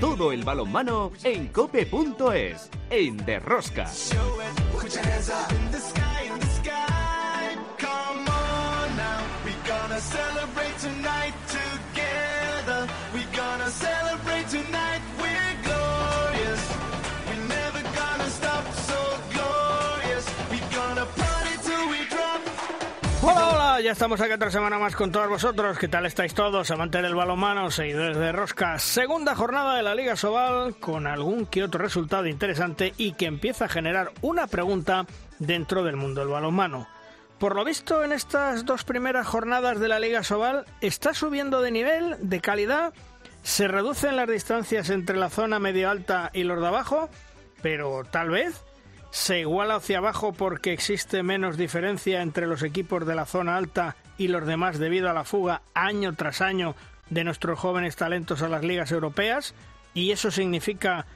Todo el balonmano en cope.es, en Derrosca. Hola, ya estamos aquí otra semana más con todos vosotros. ¿Qué tal estáis todos? Amantes del balonmano, seguidores de Rosca. Segunda jornada de la Liga Sobal con algún que otro resultado interesante y que empieza a generar una pregunta dentro del mundo del balonmano. Por lo visto, en estas dos primeras jornadas de la Liga Sobal está subiendo de nivel, de calidad, se reducen las distancias entre la zona medio alta y los de abajo, pero tal vez se iguala hacia abajo porque existe menos diferencia entre los equipos de la zona alta y los demás debido a la fuga año tras año de nuestros jóvenes talentos a las ligas europeas y eso significa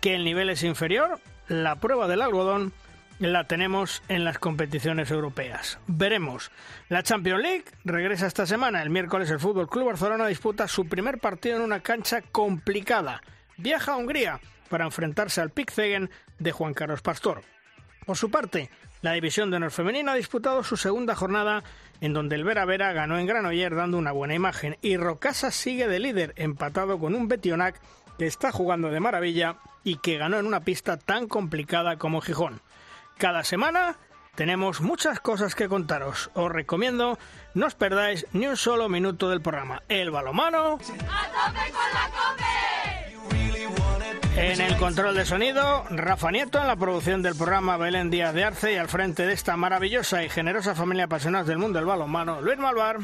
que el nivel es inferior. La prueba del algodón la tenemos en las competiciones europeas. Veremos. La Champions League regresa esta semana. El miércoles el Fútbol Club Barcelona disputa su primer partido en una cancha complicada. Viaja a Hungría para enfrentarse al Pickzegen de Juan Carlos Pastor. Por su parte, la división de honor femenina ha disputado su segunda jornada en donde el Vera Vera ganó en Granoller dando una buena imagen y Rocasa sigue de líder empatado con un Betionac que está jugando de maravilla y que ganó en una pista tan complicada como Gijón. Cada semana tenemos muchas cosas que contaros. Os recomiendo no os perdáis ni un solo minuto del programa. El balomano. En el control de sonido, Rafa Nieto, en la producción del programa Belén Díaz de Arce y al frente de esta maravillosa y generosa familia apasionados del mundo del balonmano, Luis Malvar.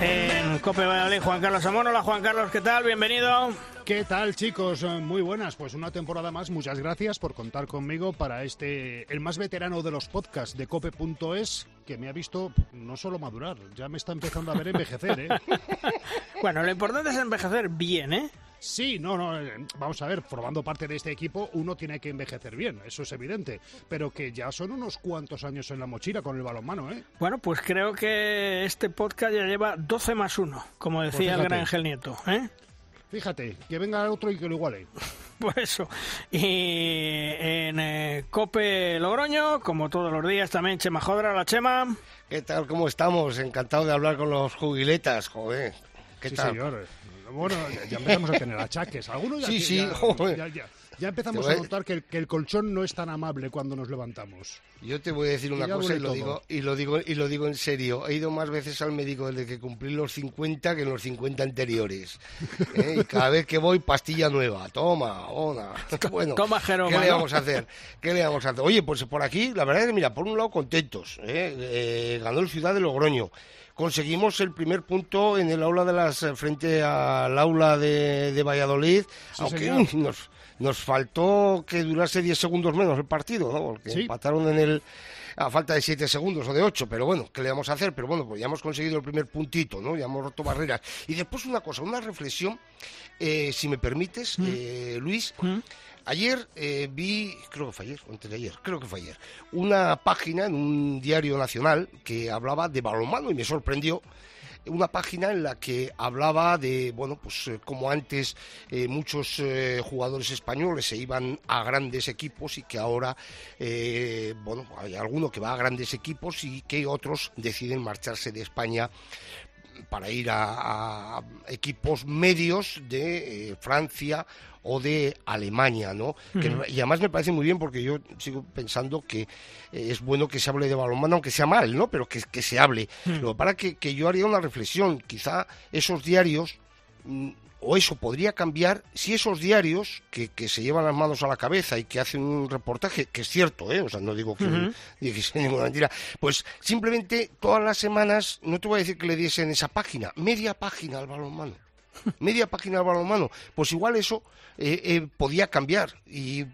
En Cope Valladolid, Juan Carlos Amón. Hola Juan Carlos, ¿qué tal? Bienvenido. ¿Qué tal, chicos? Muy buenas. Pues una temporada más. Muchas gracias por contar conmigo para este, el más veterano de los podcasts de cope.es, que me ha visto no solo madurar, ya me está empezando a ver envejecer, ¿eh? bueno, lo importante es envejecer bien, ¿eh? Sí, no, no, eh, vamos a ver, formando parte de este equipo uno tiene que envejecer bien, eso es evidente, pero que ya son unos cuantos años en la mochila con el balonmano, ¿eh? Bueno, pues creo que este podcast ya lleva 12 más 1, como Pues decía el gran Ángel Nieto, ¿eh? Fíjate, que venga otro y que lo iguale. Pues eso. Y en eh, Cope Logroño, como todos los días, también Chema Jodra, la Chema. ¿Qué tal? ¿Cómo estamos? Encantado de hablar con los jubiletas, joder. ¿Qué sí, tal? señor. Bueno, ya empezamos a tener achaques. Algunos ya, Sí, sí, ya, joder. ya, ya- empezamos a notar que el, que el colchón no es tan amable cuando nos levantamos. Yo te voy a decir una cosa y lo, todo. digo, y, lo digo, y lo digo en serio. He ido más veces al médico desde que cumplí los 50 que en los 50 anteriores. ¿Eh? Y cada vez que voy, pastilla nueva. Toma, ona. Bueno, Toma, Jeroma, ¿qué le vamos a hacer? ¿Qué le vamos a hacer? Oye, pues por aquí, la verdad es que, mira, por un lado, contentos. ¿eh? Eh, ganó el Ciudad de Logroño. Conseguimos el primer punto en el aula de las frente al aula de, de Valladolid, Sí, aunque señor. nos, nos faltó que durase 10 segundos menos el partido, ¿no? Porque Sí. empataron en el a falta de 7 segundos o de 8, pero bueno, ¿qué le vamos a hacer? Pero bueno, pues ya hemos conseguido el primer puntito, ¿no? Ya hemos roto barreras. Y después una cosa, una reflexión, eh, si me permites, eh, Luis. Ayer eh, vi, creo que fue ayer, o antes de ayer, creo que fue ayer, una página en un diario nacional que hablaba de balonmano y me sorprendió una página en la que hablaba de, bueno, pues eh, como antes eh, muchos eh, jugadores españoles se iban a grandes equipos y que ahora, bueno, hay alguno que va a grandes equipos y que otros deciden marcharse de España para ir a, equipos medios de Francia o de Alemania, ¿no? Que- y además me parece muy bien porque yo sigo pensando que eh, es bueno que se hable de balonmano, aunque sea mal, ¿no? Pero que, que se hable. Lo que pasa que, que yo haría una reflexión. Quizá esos diarios mm, o eso podría cambiar si esos diarios que, que se llevan las manos a la cabeza y que hacen un reportaje, que es cierto, ¿eh? o sea, no digo que, ni que sea ninguna mentira, pues simplemente todas las semanas, no te voy a decir que le diesen esa página, media página al balonmano. Media página al balonmano. Pues igual eso eh, eh, podía cambiar y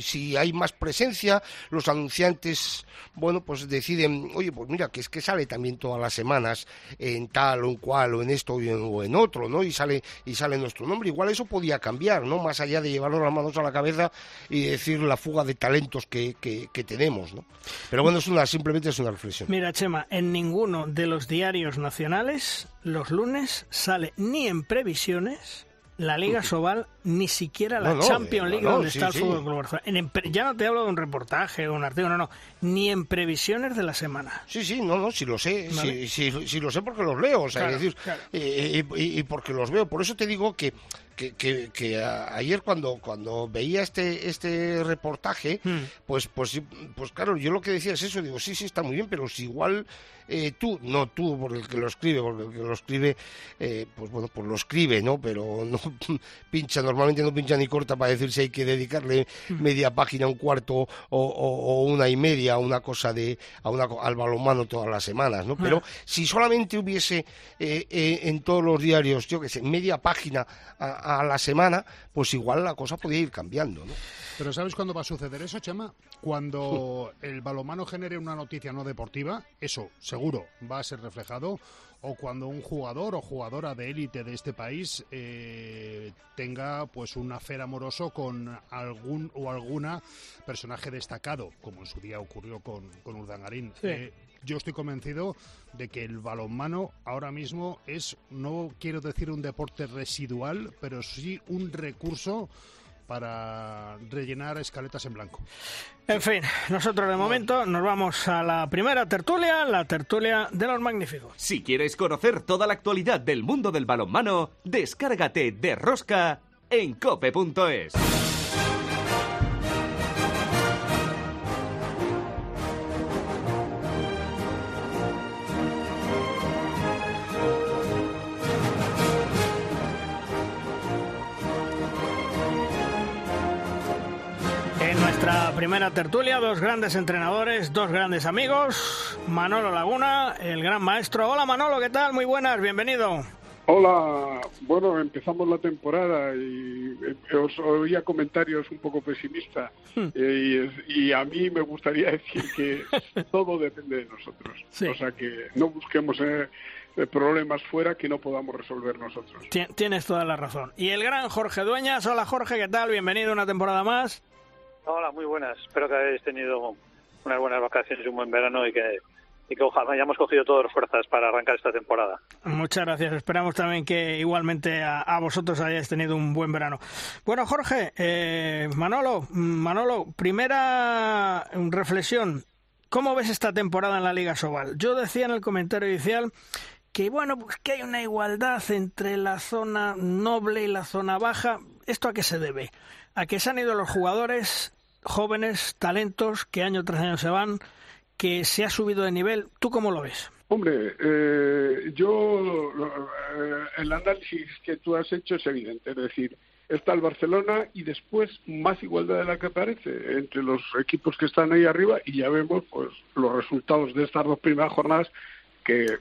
si hay más presencia, los anunciantes, bueno, pues deciden, oye, pues mira, que es que sale también todas las semanas en tal o en cual o en esto o en, otro, ¿no? Y sale y sale nuestro nombre. Igual eso podía cambiar, ¿no? Más allá de llevarnos las manos a la cabeza y decir la fuga de talentos que, que, que tenemos, ¿no? Pero bueno, es una simplemente es una reflexión. Mira, Chema, en ninguno de los diarios nacionales los lunes sale ni en previsiones la Liga Sobal, ni siquiera la Champions League donde está el Fútbol Club Barcelona. ya no te hablo de un reportaje o un artículo, no, no, ni en previsiones de la semana. Sí, sí, no, no, sí lo sé, sí, sí, lo sé porque los leo, o sea, decir, y, porque los veo. Por eso te digo que que, que, ayer cuando, cuando veía este, este reportaje, hmm. pues, pues, pues claro, yo lo que decía es eso, digo, sí, sí, está muy bien, pero si igual eh, tú, no tú, por el que lo escribe, porque el que lo escribe, eh, pues bueno, pues lo escribe, ¿no? Pero no pincha, normalmente no pincha ni corta para decir si hay que dedicarle hmm. media página, un cuarto o, una y media a una cosa de, a una, al balonmano todas las semanas, ¿no? Pero ah. si solamente hubiese eh, en todos los diarios, yo qué sé, media página a, a la semana, pues igual la cosa podía ir cambiando, ¿no? Pero ¿sabes cuándo va a suceder eso, Chema? Cuando el balomano genere una noticia no deportiva, eso seguro va a ser reflejado, o cuando un jugador o jugadora de élite de este país eh, tenga pues un afer amoroso con algún o alguna personaje destacado, como en su día ocurrió con, con Urdangarín. Eh, yo estoy convencido de que el balonmano ahora mismo es, no quiero decir un deporte residual, pero sí un recurso para rellenar escaletas en blanco. En fin, nosotros de momento nos vamos a la primera tertulia, la tertulia de los magníficos. Si quieres conocer toda la actualidad del mundo del balonmano, descárgate de Rosca en cope.es. primera tertulia, dos grandes entrenadores, dos grandes amigos. Manolo Laguna, el gran maestro. Hola Manolo, ¿qué tal? Muy buenas, bienvenido. Hola, bueno, empezamos la temporada y eh, os oía comentarios un poco pesimistas hmm. eh, y, a mí me gustaría decir que todo depende de nosotros. O sea, que no busquemos eh, problemas fuera que no podamos resolver nosotros. Tienes toda la razón. Y el gran Jorge Dueñas, hola Jorge, ¿qué tal? Bienvenido a una temporada más. Hola, muy buenas. Espero que hayáis tenido unas buenas vacaciones y un buen verano y que, y que ojalá hayamos cogido todas las fuerzas para arrancar esta temporada. Muchas gracias. Esperamos también que igualmente a, vosotros hayáis tenido un buen verano. Bueno, Jorge, eh, Manolo, Manolo, primera reflexión. ¿Cómo ves esta temporada en la Liga Sobal? Yo decía en el comentario inicial que bueno, pues que hay una igualdad entre la zona noble y la zona baja. ¿Esto a qué se debe? A que se han ido los jugadores jóvenes, talentos, que año tras año se van, que se ha subido de nivel. ¿Tú cómo lo ves? Hombre, eh, yo eh, el análisis que tú has hecho es evidente, es decir, está el Barcelona y después más igualdad de la que parece entre los equipos que están ahí arriba y ya vemos pues los resultados de estas dos primeras jornadas que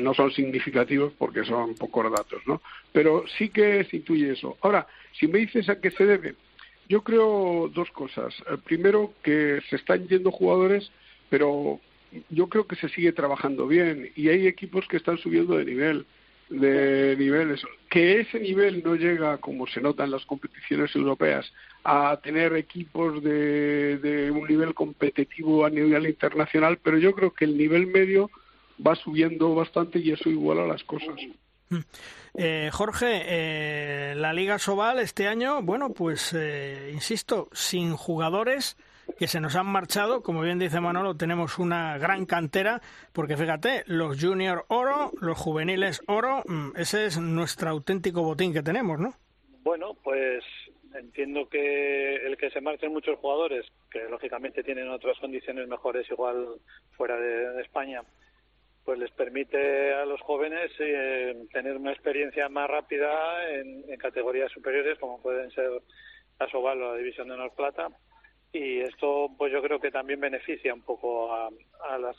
no son significativos porque son pocos datos, ¿no? Pero sí que se intuye eso. Ahora, si me dices a qué se debe, yo creo dos cosas. Eh, primero, que se están yendo jugadores, pero yo creo que se sigue trabajando bien y hay equipos que están subiendo de nivel de niveles que ese nivel no llega como se nota en las competiciones europeas a tener equipos de, de un nivel competitivo a nivel internacional pero yo creo que el nivel medio va subiendo bastante y eso iguala las cosas. Mm. Eh, Jorge, eh, la Liga Sobal este año, bueno, pues eh, insisto, sin jugadores que se nos han marchado, como bien dice Manolo, tenemos una gran cantera, porque fíjate, los junior oro, los juveniles oro, mm, ese es nuestro auténtico botín que tenemos, ¿no? Bueno, pues entiendo que el que se marchen muchos jugadores, que lógicamente tienen otras condiciones mejores igual fuera de España, pues les permite a los jóvenes eh, tener una experiencia más rápida en, categorías superiores como pueden ser la Soval o la División de Honor Plata y esto pues yo creo que también beneficia un poco a, las,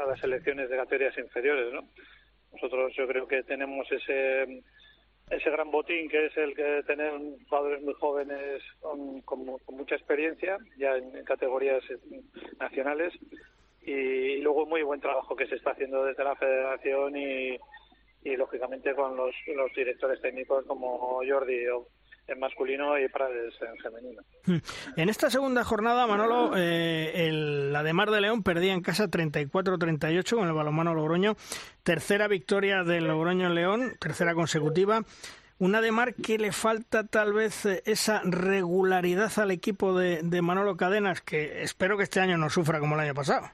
a las selecciones de categorías inferiores ¿no? nosotros yo creo que tenemos ese ese gran botín que es el que tener jugadores muy jóvenes con, con, mucha experiencia ya en, categorías nacionales y, luego muy buen trabajo que se está haciendo desde la federación y, y lógicamente con los, directores técnicos como Jordi en masculino y Prades en femenino. En esta segunda jornada, Manolo, eh, el, la de Mar de León perdía en casa 34-38 con el balonmano Logroño. Tercera victoria del Logroño en León, tercera consecutiva. Una de Mar que le falta tal vez eh, esa regularidad al equipo de, Manolo Cadenas, que espero que este año no sufra como el año pasado.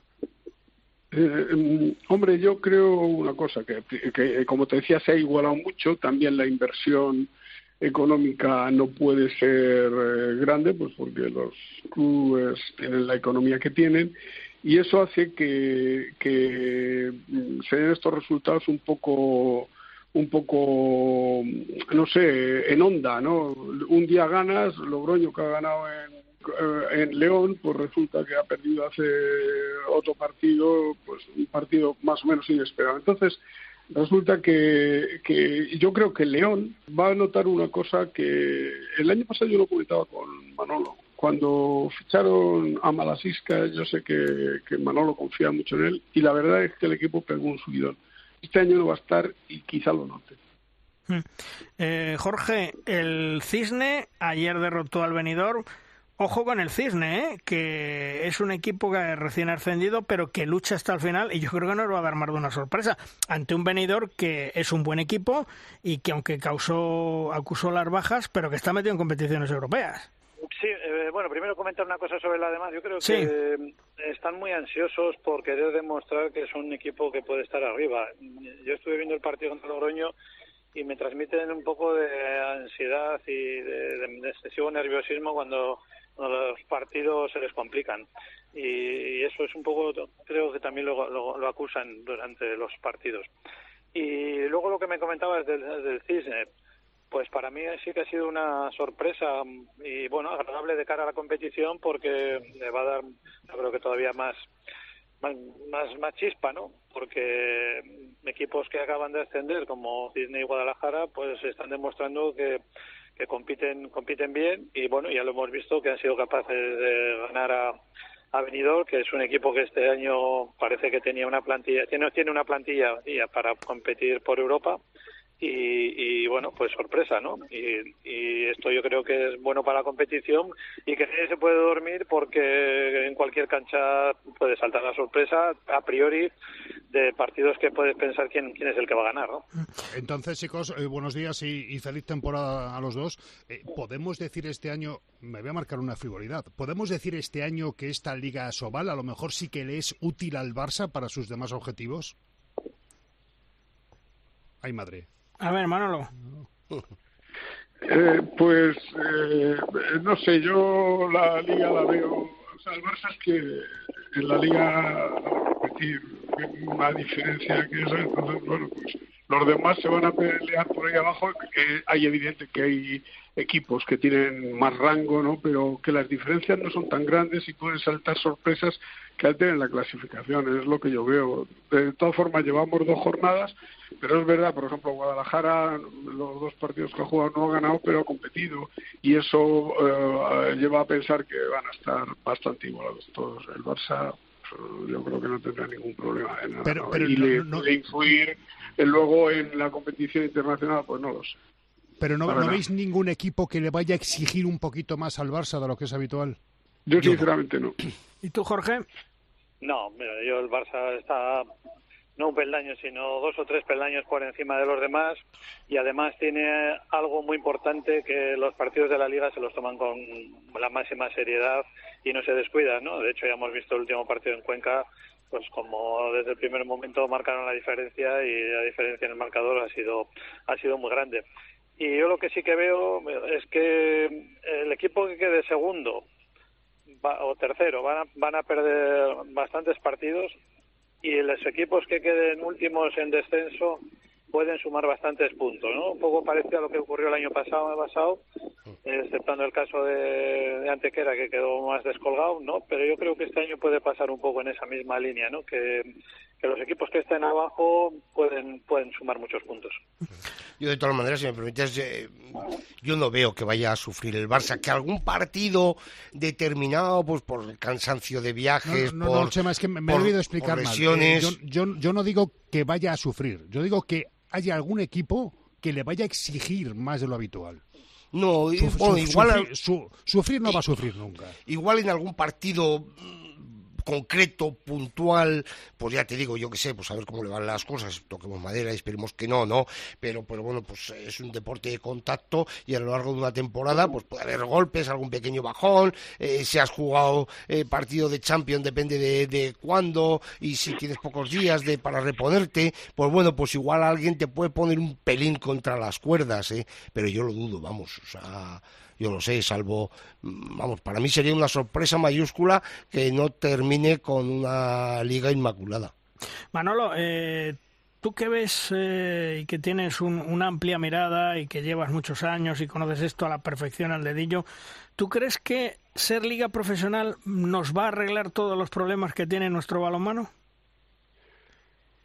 Eh, em, hombre, yo creo una cosa, que, como te decía, se ha igualado mucho. También la inversión económica no puede ser eh, grande, pues porque los clubes tienen la economía que tienen. Y eso hace que, que mm, se den estos resultados un poco un poco no sé en onda no un día ganas Logroño que ha ganado en, en León pues resulta que ha perdido hace otro partido pues un partido más o menos inesperado entonces Resulta que, que yo creo que León va a notar una cosa que el año pasado yo lo comentaba con Manolo. Cuando ficharon a Malasisca, yo sé que, que Manolo confía mucho en él y la verdad es que el equipo pegó un subidón. Este año no va a estar y quizá lo note. Hmm. Eh, Jorge, el Cisne ayer derrotó al venidor Ojo con el Cisne, ¿eh? que es un equipo que recién ascendido, pero que lucha hasta el final y yo creo que nos va a dar más de una sorpresa ante un venidor que es un buen equipo y que aunque causó acusó las bajas, pero que está metido en competiciones europeas. Sí, eh, bueno, primero comentar una cosa sobre la demás. Yo creo que están muy ansiosos por querer demostrar que es un equipo que puede estar arriba. Yo estuve viendo el partido contra Logroño y me transmiten un poco de ansiedad y de excesivo nerviosismo cuando los partidos se les complican y eso es un poco creo que también lo, lo, acusan durante los partidos y luego lo que me comentabas del, del cisne pues para mí sí que ha sido una sorpresa y bueno agradable de cara a la competición porque le va a dar yo creo que todavía más más, más, chispa, ¿no? Porque equipos que acaban de ascender como Cisne y Guadalajara pues están demostrando que que compiten compiten bien y bueno ya lo hemos visto que han sido capaces de ganar a, a Benidorm que es un equipo que este año parece que tenía una plantilla tiene tiene una plantilla para competir por Europa y, bueno, pues sorpresa, ¿no? Y, esto yo creo que es bueno para la competición y que nadie se puede dormir porque en cualquier cancha puede saltar la sorpresa a priori de partidos que puedes pensar quién, quién es el que va a ganar, ¿no? Entonces, chicos, eh, buenos días y, feliz temporada a los dos. Eh, ¿Podemos decir este año, me voy a marcar una frivolidad, ¿podemos decir este año que esta Liga Sobal a lo mejor sí que le es útil al Barça para sus demás objetivos? Ay, madre. A ver, Manolo. Eh, pues eh, no sé, yo la liga la veo. O sea, el Barça es que en la liga repetir una diferencia que eso, entonces, bueno, pues los demás se van a pelear por ahí abajo. que hay evidente que hay equipos que tienen más rango, ¿no? Pero que las diferencias no son tan grandes y pueden saltar sorpresas que alteren la clasificación, es lo que yo veo. De todas formas, llevamos dos jornadas, pero es verdad, por ejemplo, Guadalajara, los dos partidos que ha jugado no ha ganado, pero ha competido, y eso eh, lleva a pensar que van a estar bastante igualados todos. El Barça pues, yo creo que no tendrá ningún problema en nada. Pero, y le, influir luego en la competición internacional, pues no lo sé. Pero no, ¿no veis ningún equipo que le vaya a exigir un poquito más al Barça de lo que es habitual? Yo sinceramente no. ¿Y tú, Jorge? No, mira, yo el Barça está no un peldaño, sino dos o tres peldaños por encima de los demás y además tiene algo muy importante que los partidos de la liga se los toman con la máxima seriedad y no se descuidan, ¿no? De hecho, ya hemos visto el último partido en Cuenca, pues como desde el primer momento marcaron la diferencia y la diferencia en el marcador ha sido ha sido muy grande. Y yo lo que sí que veo es que el equipo que quede segundo o tercero van a, van a perder bastantes partidos y los equipos que queden últimos en descenso pueden sumar bastantes puntos, ¿no? Un poco parece a lo que ocurrió el año pasado, pasado exceptando el caso de, Antequera que quedó más descolgado, ¿no? Pero yo creo que este año puede pasar un poco en esa misma línea, ¿no? Que, que los equipos que estén abajo pueden pueden sumar muchos puntos. Yo de todas maneras, si me permites, eh, yo no veo que vaya a sufrir el Barça, que algún partido determinado, pues por el cansancio de viajes, no, no, por, no, Chema, es que me, me por- he debido explicar mal. lesiones. Eh, yo, yo- yo no digo que vaya a sufrir, yo digo que haya algún equipo que le vaya a exigir más de lo habitual. No, Suf- bueno, igual, sufrir, su- sufrir no va a sufrir nunca. igual en algún partido mm, concreto, puntual, pues ya te digo, yo que sé, pues a ver cómo le van las cosas, toquemos madera y esperemos que no, ¿no? Pero, pero bueno, pues es un deporte de contacto y a lo largo de una temporada, pues puede haber golpes, algún pequeño bajón, eh, si has jugado eh, partido de Champions depende de, de cuándo y si tienes pocos días de para reponerte, pues bueno, pues igual alguien te puede poner un pelín contra las cuerdas, ¿eh? Pero yo lo dudo, vamos, o sea yo lo sé, salvo, mm, vamos, para mí sería una sorpresa mayúscula que no termine con una liga inmaculada. Manolo, eh, tú que ves eh, y que tienes un- una amplia mirada y que llevas muchos años y conoces esto a la perfección al dedillo, ¿tú crees que ser liga profesional nos va a arreglar todos los problemas que tiene nuestro balonmano?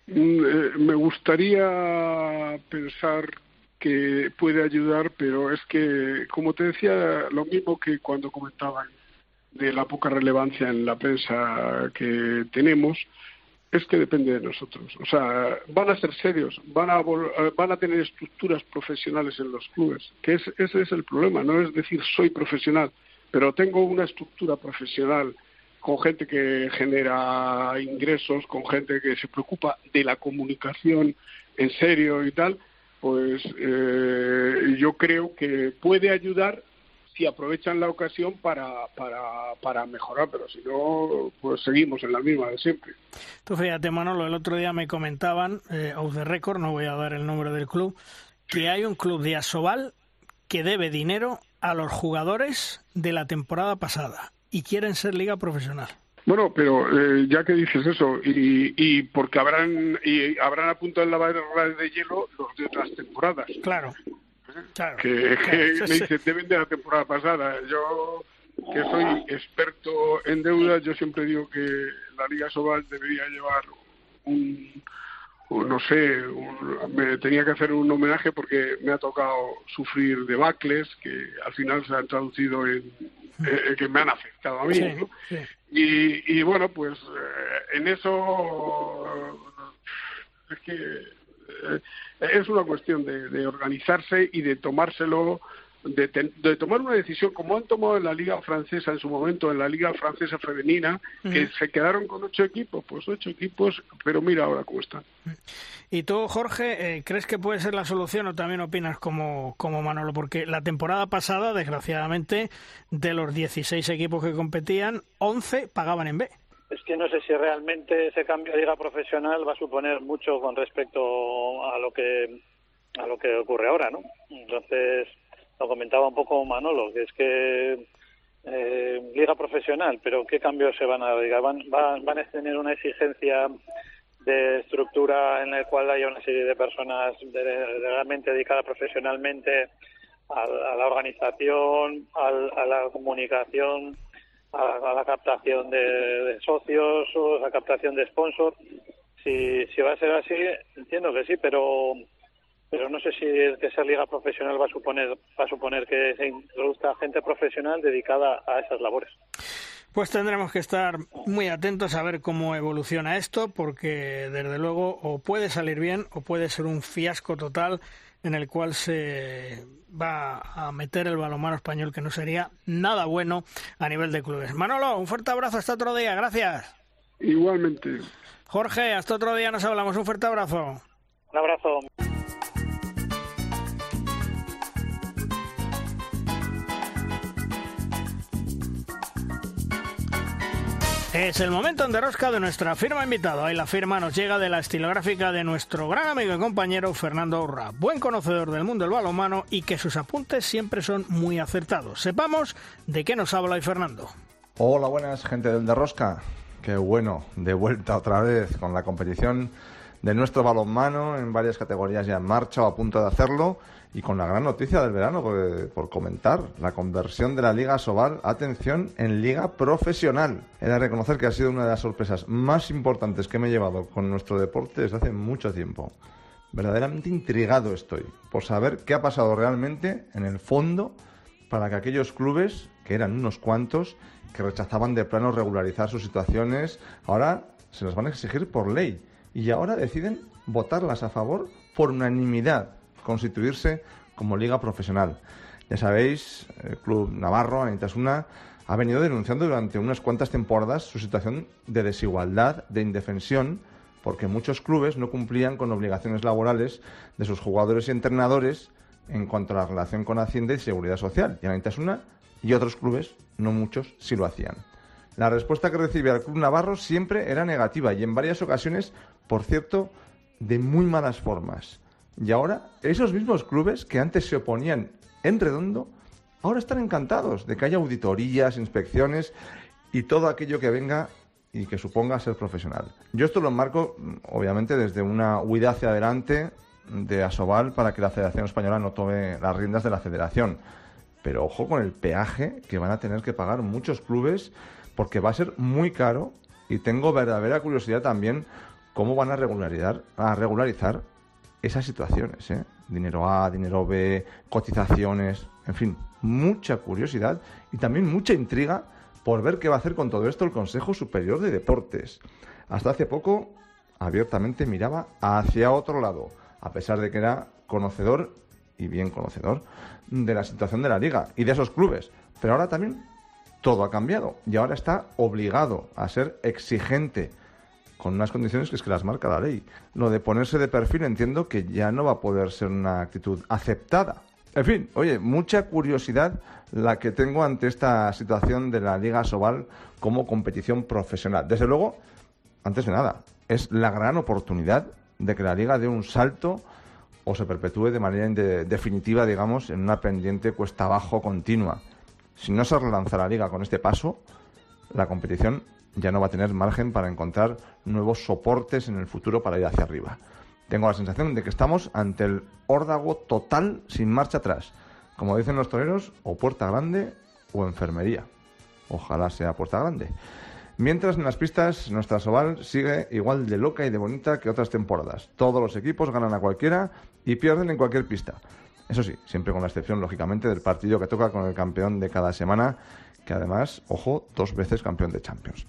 Mm, eh, me gustaría pensar que puede ayudar, pero es que, como te decía, lo mismo que cuando comentaban de la poca relevancia en la prensa que tenemos, es que depende de nosotros. O sea, van a ser serios, van a, eh, van a tener estructuras profesionales en los clubes, que es, ese es el problema, no es decir soy profesional, pero tengo una estructura profesional con gente que genera ingresos, con gente que se preocupa de la comunicación en serio y tal, pues eh, yo creo que puede ayudar si aprovechan la ocasión para, para, para mejorar, pero si no, pues seguimos en la misma de siempre. Tú fíjate, Manolo, el otro día me comentaban, eh, off the record, no voy a dar el nombre del club, que hay un club de Asobal que debe dinero a los jugadores de la temporada pasada y quieren ser liga profesional. Bueno, pero eh, ya que dices eso, y, y porque habrán y habrán apuntado en la barra de hielo los de otras temporadas, Claro. Claro. que, Claro, que sí, me dicen deben de la temporada pasada. Yo, que soy experto en deuda, yo siempre digo que la Liga Sobal debería llevar un, un, no sé, un- me tenía que hacer un homenaje porque me ha tocado sufrir debacles que al final se han traducido en eh, que me han afectado a mí. Sí, ¿no? sí. Y, y bueno, pues eh, en eso es que eh, es una cuestión de, de organizarse y de tomárselo, de, ten- de tomar una decisión como han tomado en la Liga Francesa en su momento, en la Liga Francesa Femenina, que se quedaron con ocho equipos, pues ocho equipos, pero mira ahora cómo están. ¿Y tú, Jorge, eh, crees que puede ser la solución o también opinas como, como Manolo? Porque la temporada pasada, desgraciadamente, de los 16 equipos que competían, 11 pagaban en B. Es que no sé si realmente ese cambio de liga profesional va a suponer mucho con respecto a lo que a lo que ocurre ahora, ¿no? Entonces, lo comentaba un poco Manolo, que es que eh, liga profesional, pero ¿qué cambios se van a dar? ¿Van, van, van a tener una exigencia de estructura en la cual haya una serie de personas de- realmente dedicadas profesionalmente a, a la organización, al- a la comunicación, a, a la captación de, de socios o a la captación de sponsors. Si, si va a ser así, entiendo que sí, pero pero no sé si el que sea liga profesional va a suponer va a suponer que se introduzca gente profesional dedicada a esas labores. Pues tendremos que estar muy atentos a ver cómo evoluciona esto, porque desde luego o puede salir bien o puede ser un fiasco total en el cual se va a meter el balonmano español, que no sería nada bueno a nivel de clubes. Manolo, un fuerte abrazo hasta otro día, gracias. Igualmente. Jorge, hasta otro día nos hablamos, un fuerte abrazo. Un abrazo. Es el momento en derrosca de nuestra firma invitado. Ahí la firma nos llega de la estilográfica de nuestro gran amigo y compañero Fernando Urra, buen conocedor del mundo del balonmano y que sus apuntes siempre son muy acertados. Sepamos de qué nos habla hoy Fernando. Hola, buenas, gente del Derrosca. Qué bueno, de vuelta otra vez con la competición de nuestro balonmano en varias categorías ya en marcha o a punto de hacerlo y con la gran noticia del verano por, comentar, la conversión de la Liga Sobal, atención, en Liga Profesional. He de reconocer que ha sido una de las sorpresas más importantes que me he llevado con nuestro deporte desde hace mucho tiempo. Verdaderamente intrigado estoy por saber qué ha pasado realmente en el fondo para que aquellos clubes, que eran unos cuantos, que rechazaban de plano regularizar sus situaciones, ahora se las van a exigir por ley y ahora deciden votarlas a favor por unanimidad constituirse como liga profesional. Ya sabéis, el Club Navarro, Anitasuna, ha venido denunciando durante unas cuantas temporadas su situación de desigualdad, de indefensión, porque muchos clubes no cumplían con obligaciones laborales de sus jugadores y entrenadores en cuanto a la relación con Hacienda y Seguridad Social. Y Anitasuna y otros clubes, no muchos, sí lo hacían. La respuesta que recibía el Club Navarro siempre era negativa y en varias ocasiones, por cierto, de muy malas formas. Y ahora, esos mismos clubes que antes se oponían en redondo, ahora están encantados de que haya auditorías, inspecciones y todo aquello que venga y que suponga ser profesional. Yo esto lo enmarco, obviamente, desde una huida hacia adelante de Asobal para que la Federación Española no tome las riendas de la federación. Pero ojo con el peaje que van a tener que pagar muchos clubes porque va a ser muy caro y tengo verdadera curiosidad también cómo van a regularizar, a regularizar esas situaciones, ¿eh? Dinero A, dinero B, cotizaciones, en fin, mucha curiosidad y también mucha intriga por ver qué va a hacer con todo esto el Consejo Superior de Deportes. Hasta hace poco abiertamente miraba hacia otro lado, a pesar de que era conocedor y bien conocedor de la situación de la liga y de esos clubes. Pero ahora también todo ha cambiado y ahora está obligado a ser exigente con unas condiciones que es que las marca la ley. Lo de ponerse de perfil entiendo que ya no va a poder ser una actitud aceptada. En fin, oye, mucha curiosidad la que tengo ante esta situación de la Liga Sobal como competición profesional. Desde luego, antes de nada, es la gran oportunidad de que la Liga dé un salto o se perpetúe de manera definitiva, digamos, en una pendiente cuesta abajo continua. Si no se relanza la Liga con este paso, la competición ya no va a tener margen para encontrar nuevos soportes en el futuro para ir hacia arriba. Tengo la sensación de que estamos ante el órdago total sin marcha atrás. Como dicen los toreros, o puerta grande o enfermería. Ojalá sea puerta grande. Mientras en las pistas, nuestra Soval sigue igual de loca y de bonita que otras temporadas. Todos los equipos ganan a cualquiera y pierden en cualquier pista. Eso sí, siempre con la excepción, lógicamente, del partido que toca con el campeón de cada semana, que además, ojo, dos veces campeón de Champions.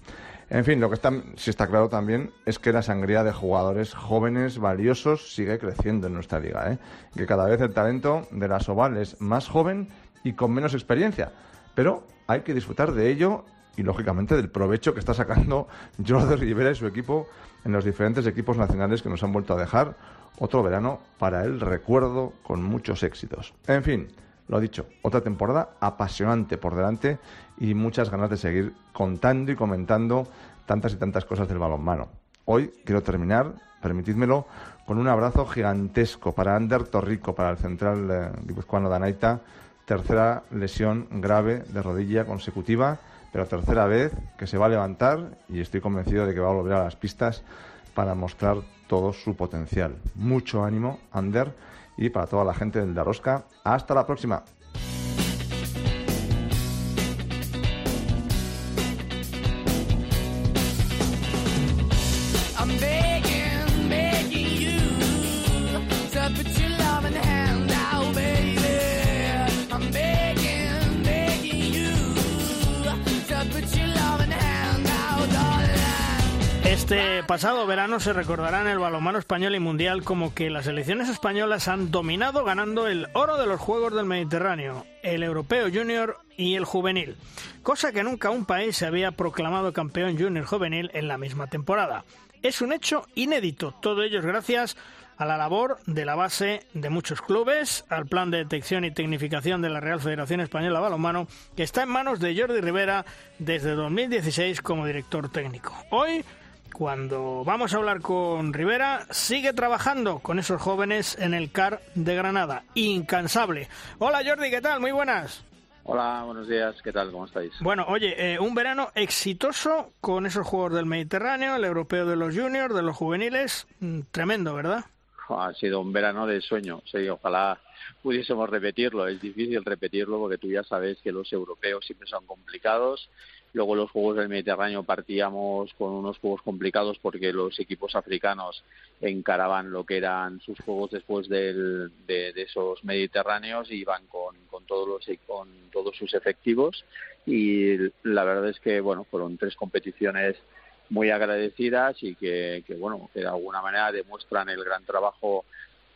En fin, lo que está, está claro también es que la sangría de jugadores jóvenes, valiosos, sigue creciendo en nuestra liga. ¿eh? Que cada vez el talento de la Soval es más joven y con menos experiencia. Pero hay que disfrutar de ello y, lógicamente, del provecho que está sacando Jordi Rivera y su equipo en los diferentes equipos nacionales que nos han vuelto a dejar otro verano para el recuerdo con muchos éxitos. En fin, lo dicho, otra temporada apasionante por delante y muchas ganas de seguir contando y comentando tantas y tantas cosas del balonmano. Hoy quiero terminar, permitidmelo, con un abrazo gigantesco para Ander Torrico, para el central eh, guipuzcoano Danaita, tercera lesión grave de rodilla consecutiva, pero tercera vez que se va a levantar y estoy convencido de que va a volver a las pistas para mostrar todo su potencial. Mucho ánimo, Ander, y para toda la gente del Darosca. Hasta la próxima. Verano se recordará en el balonmano español y mundial como que las selecciones españolas han dominado ganando el oro de los Juegos del Mediterráneo, el europeo junior y el juvenil, cosa que nunca un país se había proclamado campeón junior juvenil en la misma temporada. Es un hecho inédito, todo ello gracias a la labor de la base de muchos clubes, al plan de detección y tecnificación de la Real Federación Española de Balonmano, que está en manos de Jordi Rivera desde 2016 como director técnico. Hoy cuando vamos a hablar con Rivera, sigue trabajando con esos jóvenes en el CAR de Granada. Incansable. Hola Jordi, ¿qué tal? Muy buenas. Hola, buenos días. ¿Qué tal? ¿Cómo estáis? Bueno, oye, eh, un verano exitoso con esos juegos del Mediterráneo, el europeo de los juniors, de los juveniles, mm, tremendo, ¿verdad? Ha sido un verano de sueño. Sí, ojalá pudiésemos repetirlo. Es difícil repetirlo porque tú ya sabes que los europeos siempre son complicados Luego los Juegos del Mediterráneo partíamos con unos juegos complicados porque los equipos africanos encaraban lo que eran sus juegos después del, de, esos mediterráneos y iban con, con, todos los, con todos sus efectivos. Y la verdad es que bueno fueron tres competiciones muy agradecidas y que, que bueno que de alguna manera demuestran el gran trabajo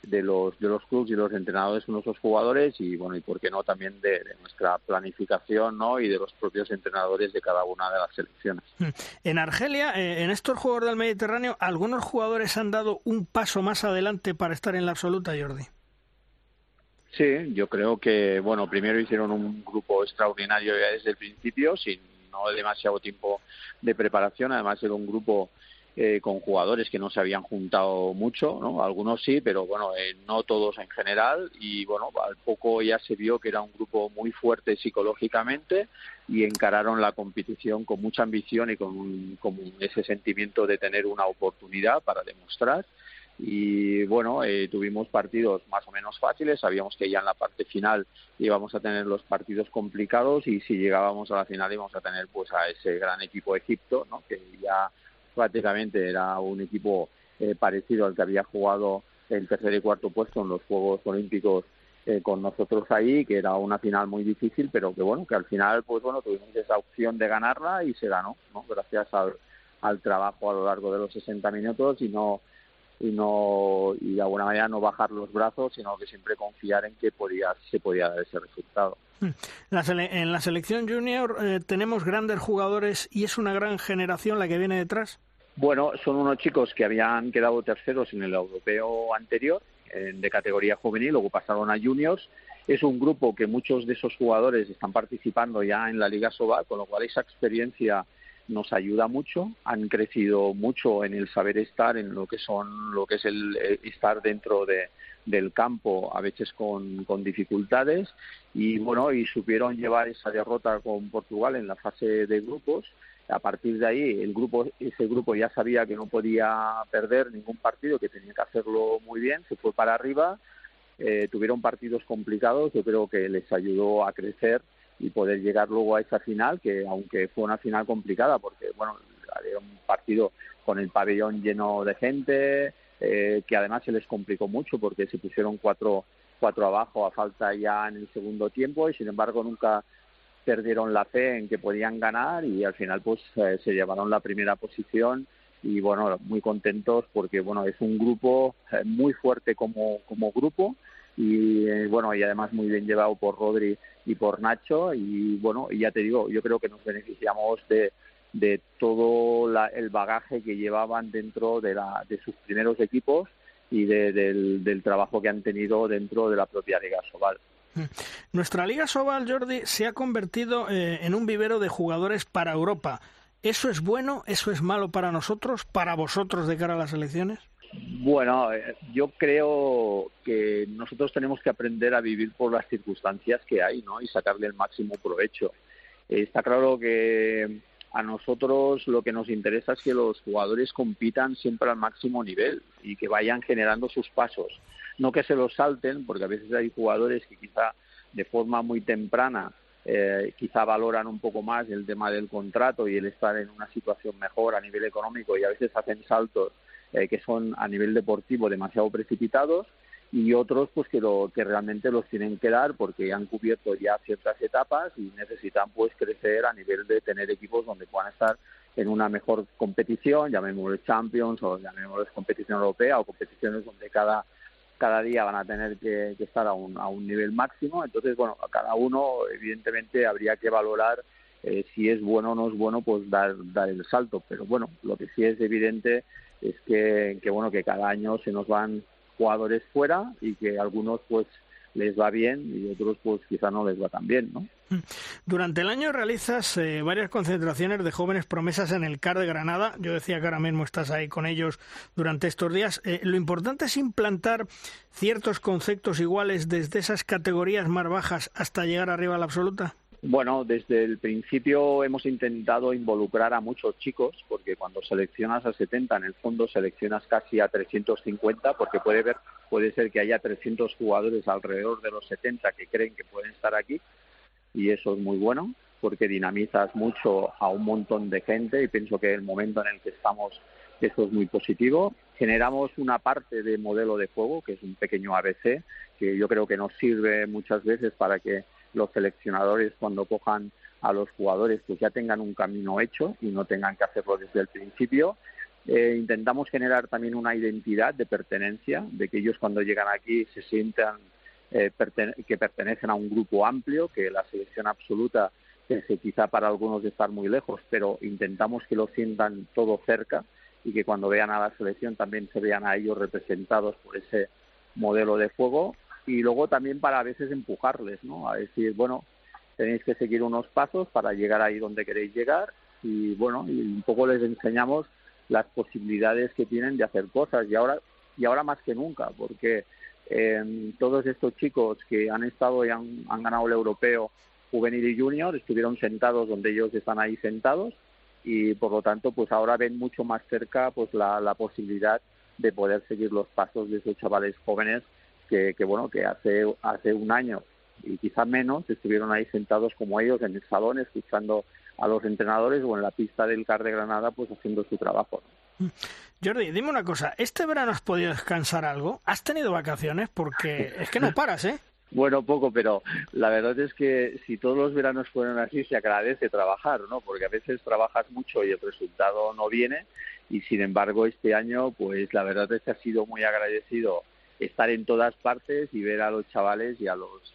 de los de los clubes y los entrenadores con nuestros jugadores y bueno y por qué no también de, nuestra planificación no y de los propios entrenadores de cada una de las selecciones. Hmm. en Argelia eh, en estos juegos del Mediterráneo algunos jugadores han dado un paso más adelante para estar en la absoluta Jordi sí yo creo que bueno primero hicieron un grupo extraordinario ya desde el principio sin no demasiado tiempo de preparación además era un grupo eh, con jugadores que no se habían juntado mucho, ¿no? Algunos sí, pero bueno, eh, no todos en general. Y bueno, al poco ya se vio que era un grupo muy fuerte psicológicamente y encararon la competición con mucha ambición y con, con ese sentimiento de tener una oportunidad para demostrar. Y bueno, eh, tuvimos partidos más o menos fáciles, sabíamos que ya en la parte final íbamos a tener los partidos complicados y si llegábamos a la final íbamos a tener pues a ese gran equipo de Egipto, ¿no? que ya prácticamente era un equipo eh, parecido al que había jugado el tercer y cuarto puesto en los Juegos Olímpicos eh, con nosotros ahí, que era una final muy difícil, pero que bueno, que al final pues bueno, tuvimos esa opción de ganarla y se ganó, ¿no? Gracias al, trabajo a lo largo de los 60 minutos y no y no y de alguna manera no bajar los brazos, sino que siempre confiar en que podía se podía dar ese resultado. Hmm. en la selección junior eh, tenemos grandes jugadores y es una gran generación la que viene detrás. Bueno, son unos chicos que habían quedado terceros en el europeo anterior, de categoría juvenil, luego pasaron a juniors. Es un grupo que muchos de esos jugadores están participando ya en la Liga Sobal, con lo cual esa experiencia nos ayuda mucho. Han crecido mucho en el saber estar, en lo que son, lo que es el estar dentro de, del campo, a veces con, con dificultades, y bueno, y supieron llevar esa derrota con Portugal en la fase de grupos. A partir de ahí el grupo ese grupo ya sabía que no podía perder ningún partido que tenía que hacerlo muy bien se fue para arriba. Eh, tuvieron partidos complicados yo creo que les ayudó a crecer y poder llegar luego a esa final que aunque fue una final complicada porque bueno había un partido con el pabellón lleno de gente eh, que además se les complicó mucho porque se pusieron cuatro cuatro abajo a falta ya en el segundo tiempo y sin embargo nunca perdieron la fe en que podían ganar y al final pues eh, se llevaron la primera posición y bueno muy contentos porque bueno es un grupo eh, muy fuerte como como grupo y eh, bueno y además muy bien llevado por Rodri y por Nacho y bueno y ya te digo yo creo que nos beneficiamos de de todo el bagaje que llevaban dentro de, la, de sus primeros equipos y del, del trabajo que han tenido dentro de la propia Liga Sobal. Nuestra Liga Sobal, Jordi, se ha convertido eh, en un vivero de jugadores para Europa. ¿Eso es bueno? ¿Eso es malo para nosotros? ¿Para vosotros de cara a las elecciones? Bueno, eh, yo creo que nosotros tenemos que aprender a vivir por las circunstancias que hay, ¿no? Y sacarle el máximo provecho. está claro que a nosotros lo que nos interesa es que los jugadores compitan siempre al máximo nivel y que vayan generando sus pasos. No que se los salten, porque a veces hay jugadores que quizá de forma muy temprana eh, quizá valoran un poco más el tema del contrato y el estar en una situación mejor a nivel económico y a veces hacen saltos eh, que son a nivel deportivo demasiado precipitados y otros pues que, lo, que realmente los tienen que dar porque han cubierto ya ciertas etapas y necesitan pues crecer a nivel de tener equipos donde puedan estar en una mejor competición, llamémoslo Champions o llamémoslo competición europea o competiciones donde cada cada día van a tener que, estar a un, a un nivel máximo. Entonces, bueno, a cada uno, evidentemente, habría que valorar eh, si es bueno o no es bueno, pues dar, dar el salto. Pero bueno, lo que sí es evidente es que, que, bueno, que cada año se nos van jugadores fuera y que algunos, pues, les va bien y otros pues quizá no les va tan bien, ¿no? Durante el año realizas eh, varias concentraciones de jóvenes promesas en el CAR de Granada. Yo decía que ahora mismo estás ahí con ellos durante estos días. Eh, lo importante es implantar ciertos conceptos iguales desde esas categorías más bajas hasta llegar arriba a la absoluta. Bueno, desde el principio hemos intentado involucrar a muchos chicos, porque cuando seleccionas a 70, en el fondo seleccionas casi a 350, porque puede, ver, puede ser que haya 300 jugadores alrededor de los 70 que creen que pueden estar aquí, y eso es muy bueno, porque dinamizas mucho a un montón de gente, y pienso que el momento en el que estamos, eso es muy positivo. Generamos una parte de modelo de juego, que es un pequeño ABC, que yo creo que nos sirve muchas veces para que los seleccionadores cuando cojan a los jugadores pues ya tengan un camino hecho y no tengan que hacerlo desde el principio. Eh, intentamos generar también una identidad de pertenencia, de que ellos cuando llegan aquí se sientan eh, que pertenecen a un grupo amplio, que la selección absoluta se quizá para algunos de estar muy lejos, pero intentamos que lo sientan todo cerca y que cuando vean a la selección también se vean a ellos representados por ese modelo de juego y luego también para a veces empujarles, ¿no? A decir, bueno, tenéis que seguir unos pasos para llegar ahí donde queréis llegar y bueno, y un poco les enseñamos las posibilidades que tienen de hacer cosas y ahora y ahora más que nunca, porque eh, todos estos chicos que han estado y han, han ganado el europeo juvenil y junior estuvieron sentados donde ellos están ahí sentados y por lo tanto pues ahora ven mucho más cerca pues la, la posibilidad de poder seguir los pasos de esos chavales jóvenes que, bueno, que hace, hace un año y quizá menos estuvieron ahí sentados como ellos en el salón escuchando a los entrenadores o en la pista del CAR de Granada pues haciendo su trabajo. Jordi, dime una cosa, ¿este verano has podido descansar algo? ¿Has tenido vacaciones? Porque es que no paras, ¿eh? Bueno, poco, pero la verdad es que si todos los veranos fueran así, se agradece trabajar, ¿no? Porque a veces trabajas mucho y el resultado no viene y sin embargo este año, pues la verdad es que ha sido muy agradecido estar en todas partes y ver a los chavales y a los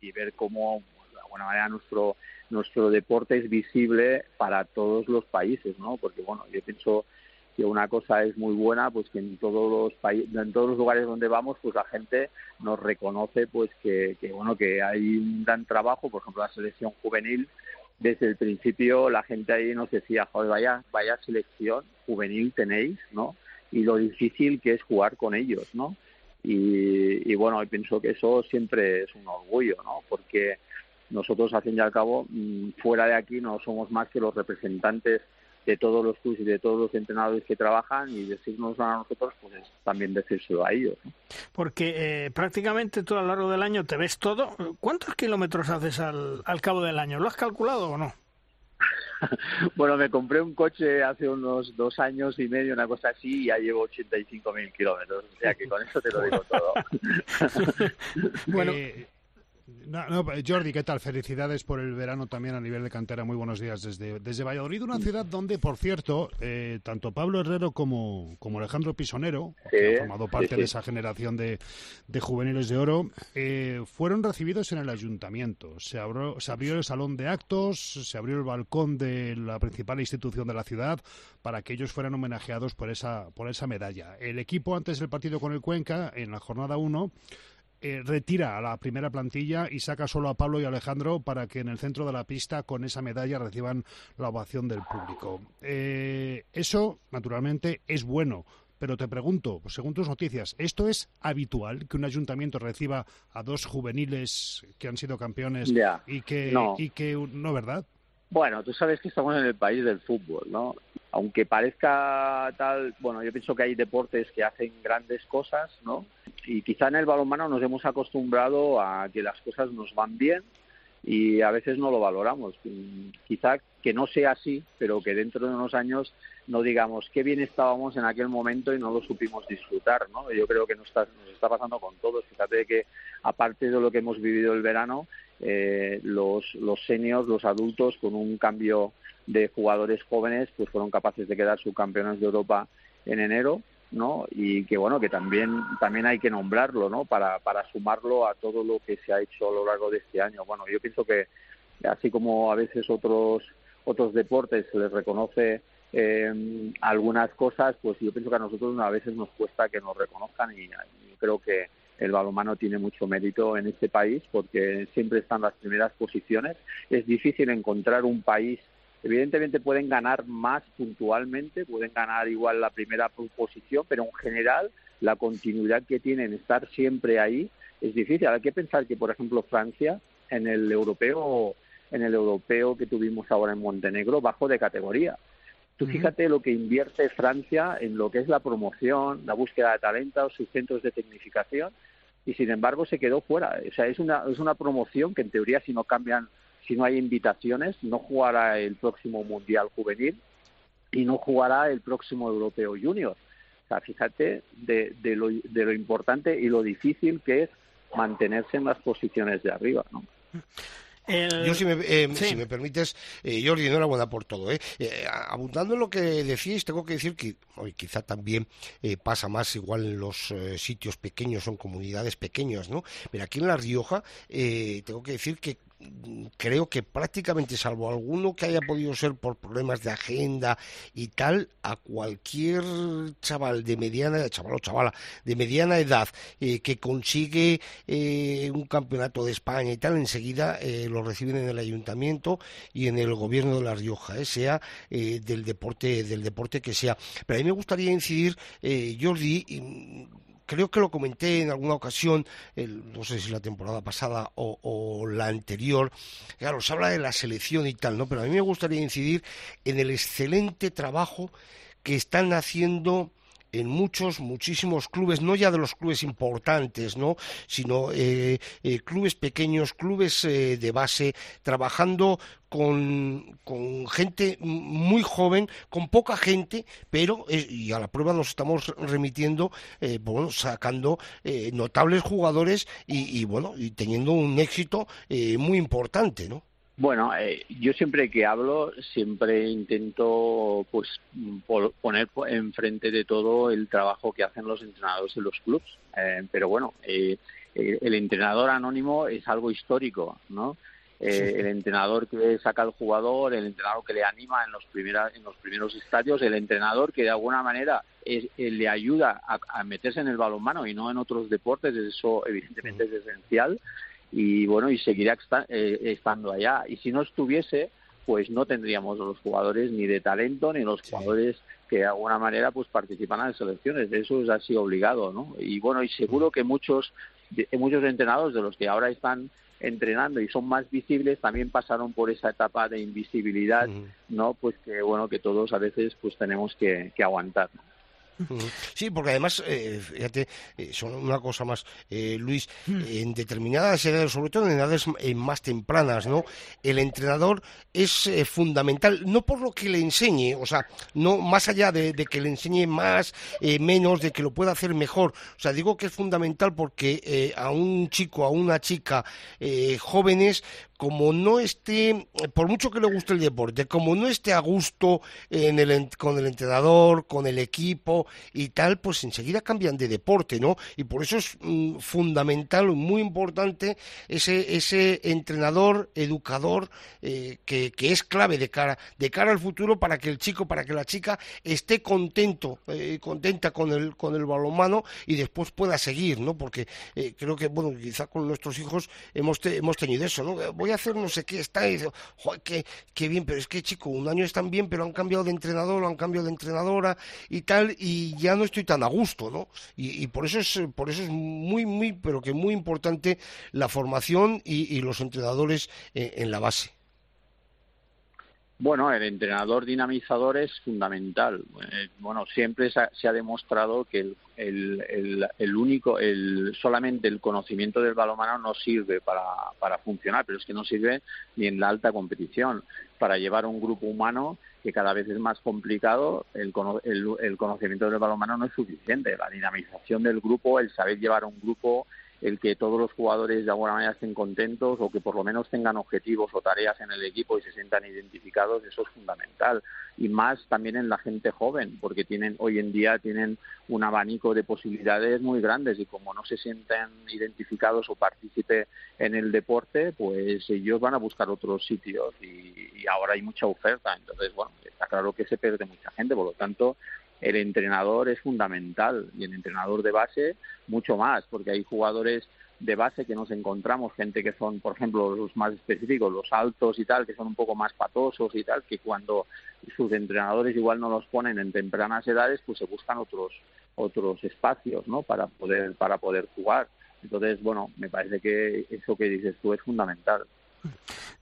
y, ver cómo pues, de alguna manera nuestro nuestro deporte es visible para todos los países no porque bueno yo pienso que una cosa es muy buena pues que en todos los países en todos los lugares donde vamos pues la gente nos reconoce pues que, que bueno que hay un gran trabajo. Por ejemplo la selección juvenil desde el principio la gente ahí nos decía joder vaya vaya selección juvenil tenéis no y lo difícil que es jugar con ellos no y, bueno, pienso que eso siempre es un orgullo, ¿no? Porque nosotros, al fin y al cabo, mm, fuera de aquí no somos más que los representantes de todos los clubes y de todos los entrenadores que trabajan y decirnos a nosotros, pues también decírselo a ellos. Porque eh, prácticamente todo a lo largo del año te ves todo. ¿Cuántos kilómetros haces al, al cabo del año? ¿Lo has calculado o no? bueno, me compré un coche hace unos dos años y medio, una cosa así, y ya llevo 85.000 kilómetros. O sea que con eso te lo digo todo. bueno, eh, no, Jordi, ¿qué tal? Felicidades por el verano también a nivel de cantera. Muy buenos días desde, desde Valladolid, una ciudad donde, por cierto, eh, tanto Pablo Herrero como, como Alejandro Pisonero, que han formado parte de esa generación de, de juveniles de oro, eh, fueron recibidos en el ayuntamiento. Se abrió, se abrió el salón de actos, se abrió el balcón de la principal institución de la ciudad para que ellos fueran homenajeados por esa, por esa medalla. El equipo, antes del partido con el Cuenca, en la jornada 1, eh, retira a la primera plantilla y saca solo a Pablo y Alejandro para que en el centro de la pista con esa medalla reciban la ovación del público. Eh, eso, naturalmente, es bueno. Pero te pregunto, según tus noticias, ¿esto es habitual que un ayuntamiento reciba a dos juveniles que han sido campeones y que y que no, verdad? Bueno, tú sabes que estamos en el país del fútbol, ¿no? Aunque parezca tal, bueno, yo pienso que hay deportes que hacen grandes cosas, ¿no? Y quizá en el balonmano nos hemos acostumbrado a que las cosas nos van bien y a veces no lo valoramos. Quizá que no sea así, pero que dentro de unos años no digamos qué bien estábamos en aquel momento y no lo supimos disfrutar, ¿no? Yo creo que nos está, nos está pasando con todos. Fíjate que aparte de lo que hemos vivido el verano, eh, los, los seniors, los adultos, con un cambio de jugadores jóvenes, pues fueron capaces de quedar subcampeones de Europa en enero, ¿no? Y que bueno, que también, también hay que nombrarlo, ¿no? Para, para sumarlo a todo lo que se ha hecho a lo largo de este año. Bueno, yo pienso que así como a veces otros, otros deportes se les reconoce eh, algunas cosas, pues yo pienso que a nosotros a veces nos cuesta que nos reconozcan y, y creo que el balonmano tiene mucho mérito en este país porque siempre están las primeras posiciones. Es difícil encontrar un país Evidentemente pueden ganar más puntualmente, pueden ganar igual la primera posición, pero en general la continuidad que tienen, estar siempre ahí, es difícil. Hay que pensar que, por ejemplo, Francia en el europeo, en el europeo que tuvimos ahora en Montenegro, bajo de categoría. Tú fíjate lo que invierte Francia en lo que es la promoción, la búsqueda de talentos, sus centros de tecnificación, y sin embargo se quedó fuera. O sea, es una, es una promoción que en teoría si no cambian si no hay invitaciones, no jugará el próximo Mundial Juvenil y no jugará el próximo Europeo Junior. O sea, fíjate de, de, lo, de lo importante y lo difícil que es mantenerse en las posiciones de arriba, ¿no? Yo, si me, eh, si me permites, eh, Jordi, enhorabuena por todo. ¿eh? eh abundando en lo que decíais, tengo que decir que hoy quizá también eh, pasa más igual en los sitios pequeños, son comunidades pequeñas, ¿no? Pero aquí en La Rioja, tengo que decir que creo que prácticamente salvo alguno que haya podido ser por problemas de agenda y tal, a cualquier chaval de mediana, chaval o chavala, de mediana edad eh, que consigue eh, un campeonato de España y tal, enseguida eh, lo reciben en el ayuntamiento y en el gobierno de La Rioja, sea del deporte, del deporte que sea. Pero a mí me gustaría incidir, Jordi, creo que lo comenté en alguna ocasión, no sé si la temporada pasada o, la anterior, claro, se habla de la selección y tal, ¿no? Pero a mí me gustaría incidir en el excelente trabajo que están haciendo en muchos, muchísimos clubes, no ya de los clubes importantes, ¿no? sino eh, eh, clubes pequeños, clubes eh, de base, trabajando con, con, gente muy joven, con poca gente, pero, y a la prueba nos estamos remitiendo, bueno, sacando notables jugadores y, y, bueno, y teniendo un éxito muy importante, ¿no? Bueno, eh, yo siempre que hablo, siempre intento pues poner enfrente de todo el trabajo que hacen los entrenadores de los clubs. Eh, pero bueno, eh, el entrenador anónimo es algo histórico, ¿no? el entrenador que saca al jugador, el entrenador que le anima en los, en los primeros estadios, el entrenador que de alguna manera le ayuda a, a, meterse en el balonmano y no en otros deportes, eso evidentemente es esencial y bueno, y seguirá eh, estando allá. Y si no estuviese, pues no tendríamos los jugadores ni de talento ni los jugadores que de alguna manera pues participan en las selecciones. Eso es así obligado, ¿no? Y bueno, y seguro que muchos, muchos entrenados de los que ahora están entrenando y son más visibles también pasaron por esa etapa de invisibilidad, ¿no? Pues que bueno, que todos a veces pues tenemos que, que aguantar. Sí, porque además, eh, fíjate, eh, son una cosa más, eh, Luis, en determinadas edades, sobre todo en edades más tempranas, ¿no? El entrenador es fundamental, no por lo que le enseñe, o sea, no más allá de, que le enseñe más, menos, de que lo pueda hacer mejor. O sea, digo que es fundamental porque a un chico, a una chica, jóvenes, como no esté, por mucho que le guste el deporte, como no esté a gusto en el, con el entrenador, con el equipo y tal, pues enseguida cambian de deporte, ¿no? Y por eso es mm, fundamental, muy importante ese, ese entrenador, educador, eh, que, que, es clave de cara, de cara al futuro para que el chico, para que la chica esté contento, eh, contenta con el, con el balonmano y después pueda seguir, ¿no? Porque eh, creo que, bueno, quizá con nuestros hijos hemos, hemos tenido eso, ¿no? voy a hacer no sé qué, está y joder, qué, bien, pero es que chico, un año están bien, pero han cambiado de entrenador, han cambiado de entrenadora y tal, y ya no estoy tan a gusto, ¿no? Y, por eso es, por eso es muy, muy, pero que muy importante la formación y, los entrenadores eh, en la base. Bueno, el entrenador dinamizador es fundamental. Eh, bueno, siempre se ha, demostrado que el, el, único, el, solamente el conocimiento del balonmano no sirve para, para funcionar, pero es que no sirve ni en la alta competición. Para llevar un grupo humano que cada vez es más complicado, el, el conocimiento del balonmano no es suficiente. La dinamización del grupo, el saber llevar un grupo el que todos los jugadores de alguna manera estén contentos o que por lo menos tengan objetivos o tareas en el equipo y se sientan identificados, eso es fundamental. Y más también en la gente joven, porque tienen hoy en día tienen un abanico de posibilidades muy grandes y como no se sienten identificados o participe en el deporte, pues ellos van a buscar otros sitios y, y ahora hay mucha oferta. Entonces, bueno, está claro que se pierde mucha gente, por lo tanto, el entrenador es fundamental y el entrenador de base mucho más, porque hay jugadores de base que nos encontramos, gente que son, por ejemplo, los más específicos, los altos y tal, que son un poco más patosos y tal, que cuando sus entrenadores igual no los ponen en tempranas edades, pues se buscan otros otros espacios, ¿no? Para poder para poder jugar. Entonces, bueno, me parece que eso que dices tú es fundamental.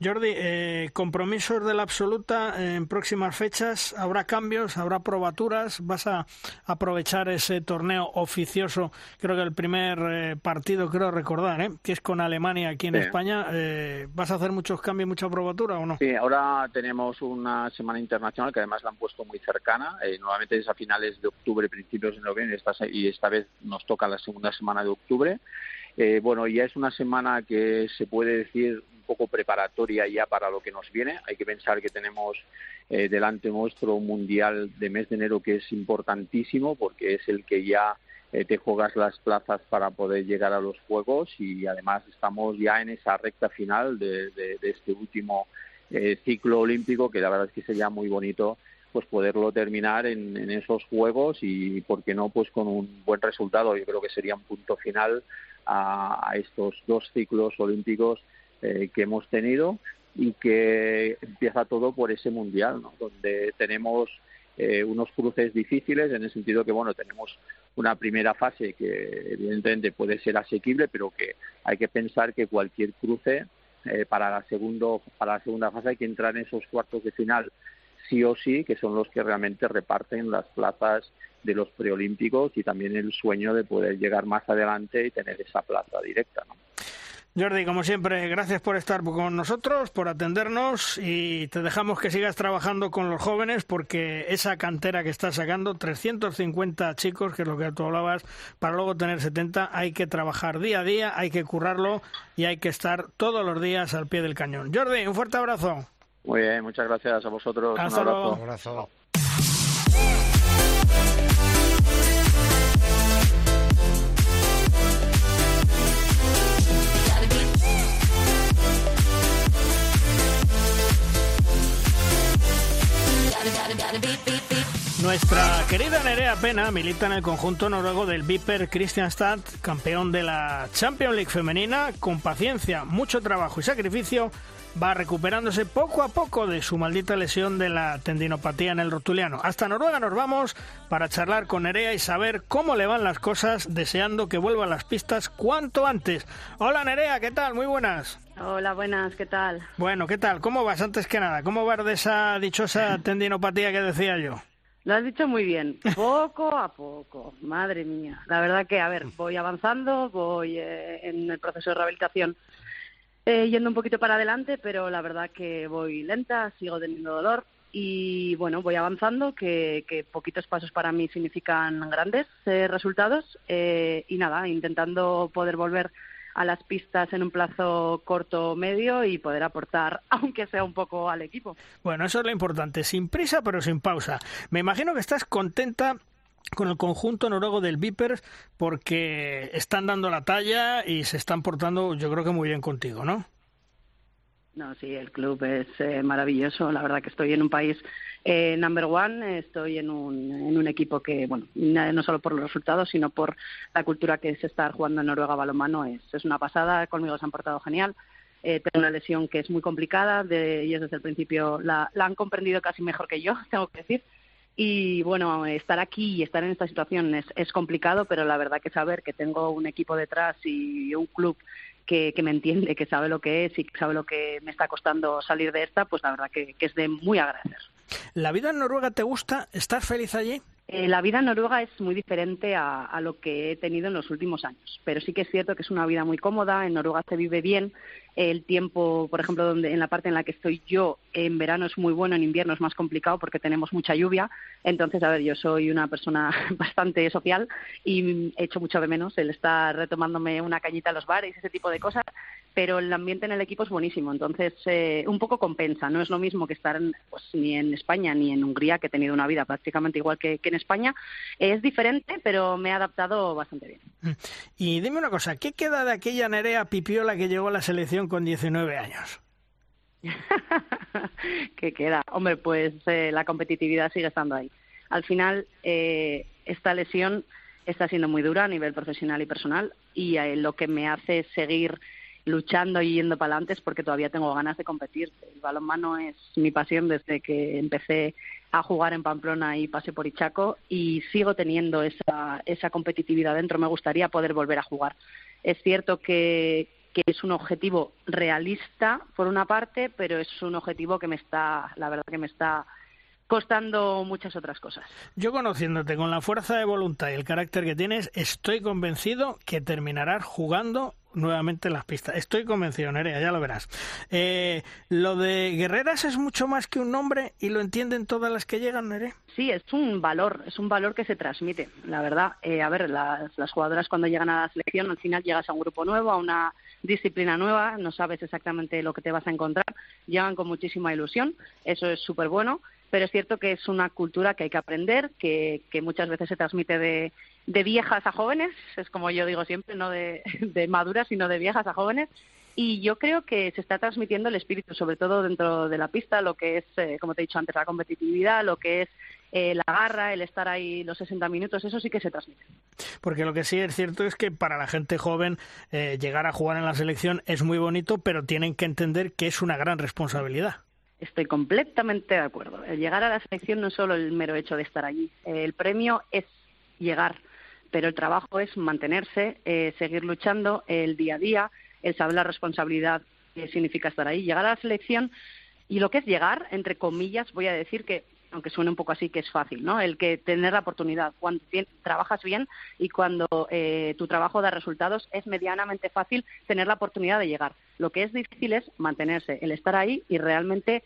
Jordi, eh, compromisos de la absoluta en próximas fechas. ¿Habrá cambios? ¿Habrá probaturas? ¿Vas a aprovechar ese torneo oficioso? Creo que el primer eh, partido, creo recordar, ¿eh? que es con Alemania aquí en España. Eh, ¿Vas a hacer muchos cambios, mucha probatura o no? Sí, ahora tenemos una semana internacional que además la han puesto muy cercana. nuevamente es a finales de octubre, principios de noviembre, y esta vez nos toca la segunda semana de octubre. bueno, ya es una semana que se puede decir poco preparatoria ya para lo que nos viene. Hay que pensar que tenemos eh, delante nuestro un mundial de mes de enero que es importantísimo porque es el que ya eh, te juegas las plazas para poder llegar a los Juegos y además estamos ya en esa recta final de, este último eh, ciclo olímpico que la verdad es que sería muy bonito pues poderlo terminar en, en, esos juegos y por qué no pues con un buen resultado yo creo que sería un punto final a, a estos dos ciclos olímpicos eh, que hemos tenido y que empieza todo por ese mundial, donde tenemos eh, unos cruces difíciles en el sentido que bueno tenemos una primera fase que evidentemente puede ser asequible, pero que hay que pensar que cualquier cruce eh, para la segundo para la segunda fase hay que entrar en esos cuartos de final sí o sí, que son los que realmente reparten las plazas de los preolímpicos y también el sueño de poder llegar más adelante y tener esa plaza directa. ¿no? Jordi, como siempre, gracias por estar con nosotros, por atendernos y te dejamos que sigas trabajando con los jóvenes porque esa cantera que estás sacando, 350 chicos, que es lo que tú hablabas, para luego tener 70, hay que trabajar día a día, hay que currarlo y hay que estar todos los días al pie del cañón. Jordi, un fuerte abrazo. Muy bien, muchas gracias a vosotros. Hasta un abrazo. Un abrazo. Nuestra querida Nerea Pena milita en el conjunto noruego del Viper Christianstad, campeón de la Champions League femenina. Con paciencia, mucho trabajo y sacrificio, va recuperándose poco a poco de su maldita lesión de la tendinopatía en el rotuliano. Hasta Noruega nos vamos para charlar con Nerea y saber cómo le van las cosas, deseando que vuelva a las pistas cuanto antes. Hola Nerea, ¿qué tal? Muy buenas. Hola, buenas, ¿qué tal? Bueno, ¿qué tal? ¿Cómo vas antes que nada? ¿Cómo vas de esa dichosa tendinopatía que decía yo? Lo has dicho muy bien, poco a poco, madre mía. La verdad que, a ver, voy avanzando, voy eh, en el proceso de rehabilitación eh, yendo un poquito para adelante, pero la verdad que voy lenta, sigo teniendo dolor y bueno, voy avanzando, que, que poquitos pasos para mí significan grandes eh, resultados y nada, intentando poder volver a las pistas en un plazo corto o medio y poder aportar, aunque sea un poco al equipo. Bueno, eso es lo importante, sin prisa pero sin pausa. Me imagino que estás contenta con el conjunto noruego del Vipers porque están dando la talla y se están portando yo creo que muy bien contigo, ¿no? No, sí, el club es eh, maravilloso. La verdad que estoy en un país eh, number one, estoy en un, en un equipo que, bueno, no solo por los resultados, sino por la cultura que es estar jugando en Noruega balonmano. Es, es una pasada, conmigo se han portado genial. Eh, tengo una lesión que es muy complicada, de, ellos desde el principio la, la han comprendido casi mejor que yo, tengo que decir. Y bueno, estar aquí y estar en esta situación es, es complicado, pero la verdad que saber que tengo un equipo detrás y un club que, que, me entiende, que sabe lo que es y que sabe lo que me está costando salir de esta, pues la verdad que, que es de muy agradecer. ¿La vida en Noruega te gusta? ¿Estás feliz allí? Eh, la vida en Noruega es muy diferente a, a, lo que he tenido en los últimos años, pero sí que es cierto que es una vida muy cómoda, en Noruega se vive bien, el tiempo, por ejemplo, donde en la parte en la que estoy yo, en verano es muy bueno, en invierno es más complicado porque tenemos mucha lluvia. Entonces, a ver, yo soy una persona bastante social y echo mucho de menos el estar retomándome una cañita a los bares, ese tipo de cosas. Pero el ambiente en el equipo es buenísimo, entonces eh, un poco compensa. No es lo mismo que estar en, pues, ni en España ni en Hungría, que he tenido una vida prácticamente igual que, que en España. Es diferente, pero me he adaptado bastante bien. Y dime una cosa, ¿qué queda de aquella Nerea Pipiola que llegó a la selección con 19 años? ¿Qué queda? Hombre, pues eh, la competitividad sigue estando ahí. Al final, eh, esta lesión está siendo muy dura a nivel profesional y personal y eh, lo que me hace seguir luchando y yendo para adelante es porque todavía tengo ganas de competir. El balonmano es mi pasión desde que empecé a jugar en Pamplona y pasé por Ichaco y sigo teniendo esa, esa competitividad dentro. Me gustaría poder volver a jugar. Es cierto que, que es un objetivo realista por una parte, pero es un objetivo que me está, la verdad que me está costando muchas otras cosas. Yo conociéndote con la fuerza de voluntad y el carácter que tienes, estoy convencido que terminarás jugando nuevamente en las pistas. Estoy convencido, Nerea, ya lo verás. Eh, lo de Guerreras es mucho más que un nombre y lo entienden todas las que llegan, Nerea. Sí, es un valor, es un valor que se transmite, la verdad. Eh, a ver, las, las jugadoras cuando llegan a la selección, al final llegas a un grupo nuevo, a una disciplina nueva, no sabes exactamente lo que te vas a encontrar, llegan con muchísima ilusión, eso es súper bueno pero es cierto que es una cultura que hay que aprender, que, muchas veces se transmite de, viejas a jóvenes, es como yo digo siempre, no de, maduras, sino de viejas a jóvenes. Y yo creo que se está transmitiendo el espíritu, sobre todo dentro de la pista, lo que es, eh, como te he dicho antes, la competitividad, lo que es eh, la garra, el estar ahí los 60 minutos, eso sí que se transmite. Porque lo que sí es cierto es que para la gente joven eh, llegar a jugar en la selección es muy bonito, pero tienen que entender que es una gran responsabilidad. Estoy completamente de acuerdo. El llegar a la selección no es solo el mero hecho de estar allí. El premio es llegar, pero el trabajo es mantenerse, eh, seguir luchando el día a día, el saber la responsabilidad que significa estar ahí. Llegar a la selección y lo que es llegar, entre comillas, voy a decir que aunque suene un poco así, que es fácil, ¿no? El que tener la oportunidad, cuando trabajas bien y cuando eh, tu trabajo da resultados, es medianamente fácil tener la oportunidad de llegar. Lo que es difícil es mantenerse, el estar ahí y realmente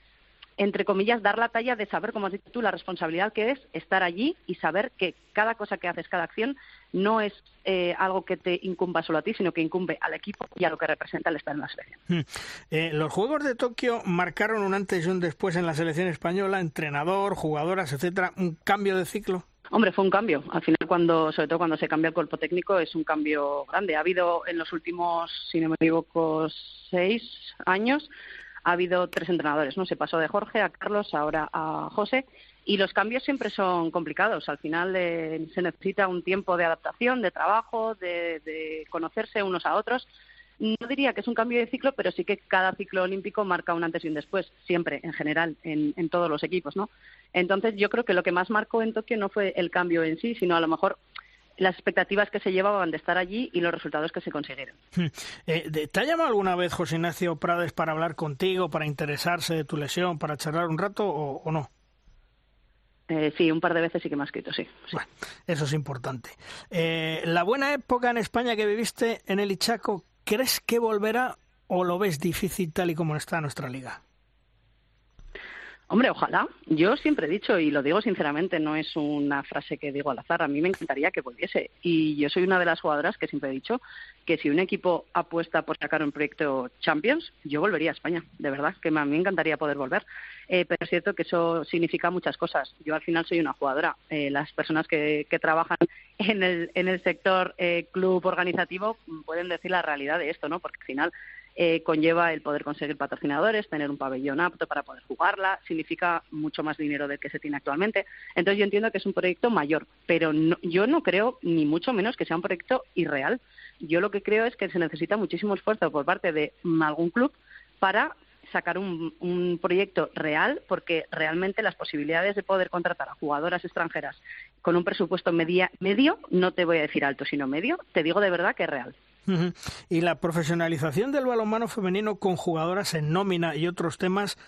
entre comillas, dar la talla de saber, como has dicho tú, la responsabilidad que es estar allí y saber que cada cosa que haces, cada acción, no es eh, algo que te incumba solo a ti, sino que incumbe al equipo y a lo que representa el estar en la selección. Hmm. Eh, los Juegos de Tokio marcaron un antes y un después en la selección española, entrenador, jugadoras, etcétera, un cambio de ciclo. Hombre, fue un cambio. Al final, cuando, sobre todo cuando se cambia el cuerpo técnico, es un cambio grande. Ha habido en los últimos, si no me equivoco, seis años, ha habido tres entrenadores, ¿no? Se pasó de Jorge a Carlos, ahora a José, y los cambios siempre son complicados. Al final eh, se necesita un tiempo de adaptación, de trabajo, de, conocerse unos a otros. No diría que es un cambio de ciclo, pero sí que cada ciclo olímpico marca un antes y un después, siempre, en general, en, en todos los equipos, ¿no? Entonces, yo creo que lo que más marcó en Tokio no fue el cambio en sí, sino a lo mejor las expectativas que se llevaban de estar allí y los resultados que se consiguieron. Hmm. Eh, ¿Te ha llamado alguna vez José Ignacio Prades para hablar contigo, para interesarse de tu lesión, para charlar un rato o, no? Eh, sí, un par de veces sí que me ha escrito, sí. Bueno, eso es importante. Eh, la buena época en España que viviste en el Ichaco, ¿crees que volverá o lo ves difícil tal y como está nuestra liga? Hombre, ojalá. Yo siempre he dicho, y lo digo sinceramente, no es una frase que digo al azar, a mí me encantaría que volviese. Y yo soy una de las jugadoras que siempre he dicho que si un equipo apuesta por sacar un proyecto Champions, yo volvería a España, de verdad, que a mí me encantaría poder volver. Eh, pero es cierto que eso significa muchas cosas. Yo al final soy una jugadora. Eh, las personas que, trabajan en el, en el sector eh, club organizativo pueden decir la realidad de esto, ¿no? Porque al final eh, conlleva el poder conseguir patrocinadores, tener un pabellón apto para poder jugarla, significa mucho más dinero del que se tiene actualmente. Entonces yo entiendo que es un proyecto mayor, pero yo no creo ni mucho menos que sea un proyecto irreal. Yo lo que creo es que se necesita muchísimo esfuerzo por parte de algún club para sacar un, un, proyecto real, porque realmente las posibilidades de poder contratar a jugadoras extranjeras con un presupuesto media, medio, no te voy a decir alto, sino medio, te digo de verdad que es real. Y la profesionalización del balonmano femenino con jugadoras en nómina y otros temas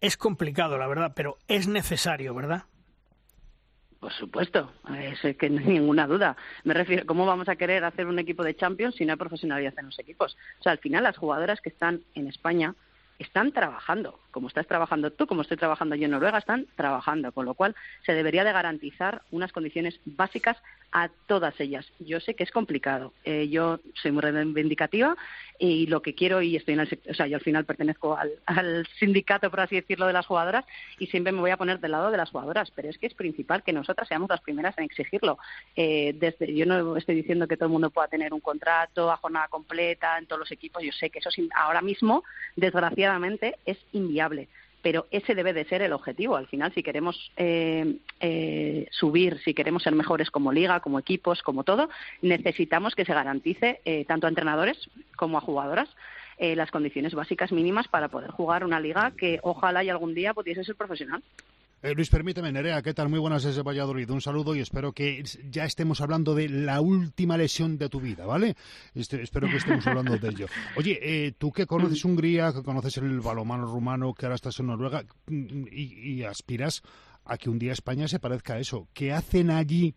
es complicado, la verdad, pero es necesario, ¿verdad? Por supuesto, es que no hay ninguna duda. Me refiero, ¿cómo vamos a querer hacer un equipo de Champions si no hay profesionalidad en los equipos? O sea, al final las jugadoras que están en España están trabajando, como estás trabajando tú, como estoy trabajando yo en Noruega, están trabajando, con lo cual se debería de garantizar unas condiciones básicas a todas ellas. Yo sé que es complicado. Eh, yo soy muy reivindicativa y lo que quiero, y estoy en el o sea, yo al final pertenezco al, sindicato, por así decirlo, de las jugadoras y siempre me voy a poner del lado de las jugadoras, pero es que es principal que nosotras seamos las primeras en exigirlo. Eh, desde, yo no estoy diciendo que todo el mundo pueda tener un contrato a jornada completa en todos los equipos, yo sé que eso ahora mismo, desgraciadamente, es inviable pero ese debe de ser el objetivo. Al final, si queremos eh, eh, subir, si queremos ser mejores como liga, como equipos, como todo, necesitamos que se garantice eh, tanto a entrenadores como a jugadoras las condiciones básicas mínimas para poder jugar una liga que ojalá y algún día pudiese ser profesional. Eh, Luis, permíteme, Nerea, ¿qué tal? Muy buenas desde Valladolid. Un saludo y espero que ya estemos hablando de la última lesión de tu vida, ¿vale? Este, espero que estemos hablando de ello. Oye, eh, tú que conoces Hungría, que conoces el balomano rumano, que ahora estás en Noruega mm, y, y aspiras a que un día España se parezca a eso. ¿Qué hacen allí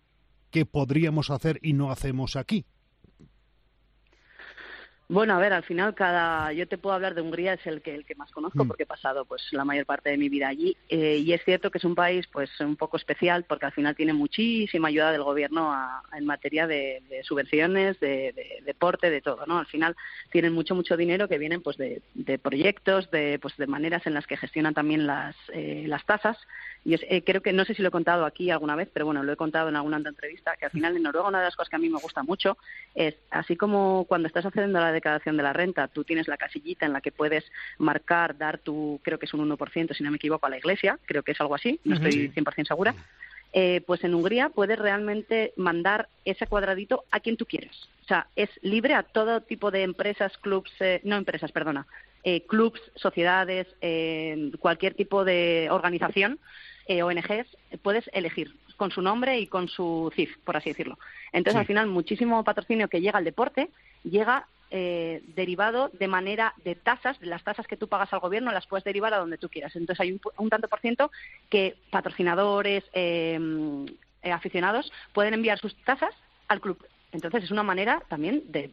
que podríamos hacer y no hacemos aquí? Bueno, a ver, al final cada, yo te puedo hablar de Hungría es el que el que más conozco mm. porque he pasado pues la mayor parte de mi vida allí eh, y es cierto que es un país pues un poco especial porque al final tiene muchísima ayuda del gobierno en materia de, subvenciones, de, deporte, de todo, ¿no? Al final tienen mucho mucho dinero que vienen pues de, proyectos, de pues de maneras en las que gestionan también las eh, las tasas y eh, creo que no sé si lo he contado aquí alguna vez, pero bueno, lo he contado en alguna entrevista, que al final en Noruega una de las cosas que a mí me gusta mucho es, así como cuando estás haciendo la declaración de la renta, tú tienes la casillita en la que puedes marcar, dar tu, creo que es un 1%, si no me equivoco, a la iglesia, creo que es algo así, no estoy 100% segura. Eh, pues en Hungría puedes realmente mandar ese cuadradito a quien tú quieras. O sea, es libre a todo tipo de empresas, clubs, eh, no empresas, perdona, eh, clubs, sociedades, cualquier tipo de organización eh, ONGs, puedes elegir con su nombre y con su CIF, por así decirlo. Entonces, al final, muchísimo patrocinio que llega al deporte llega eh, derivado de manera de tasas, de las tasas que tú pagas al gobierno las puedes derivar a donde tú quieras. Entonces hay un, tanto por ciento que patrocinadores, eh, aficionados pueden enviar sus tasas al club. Entonces es una manera también de,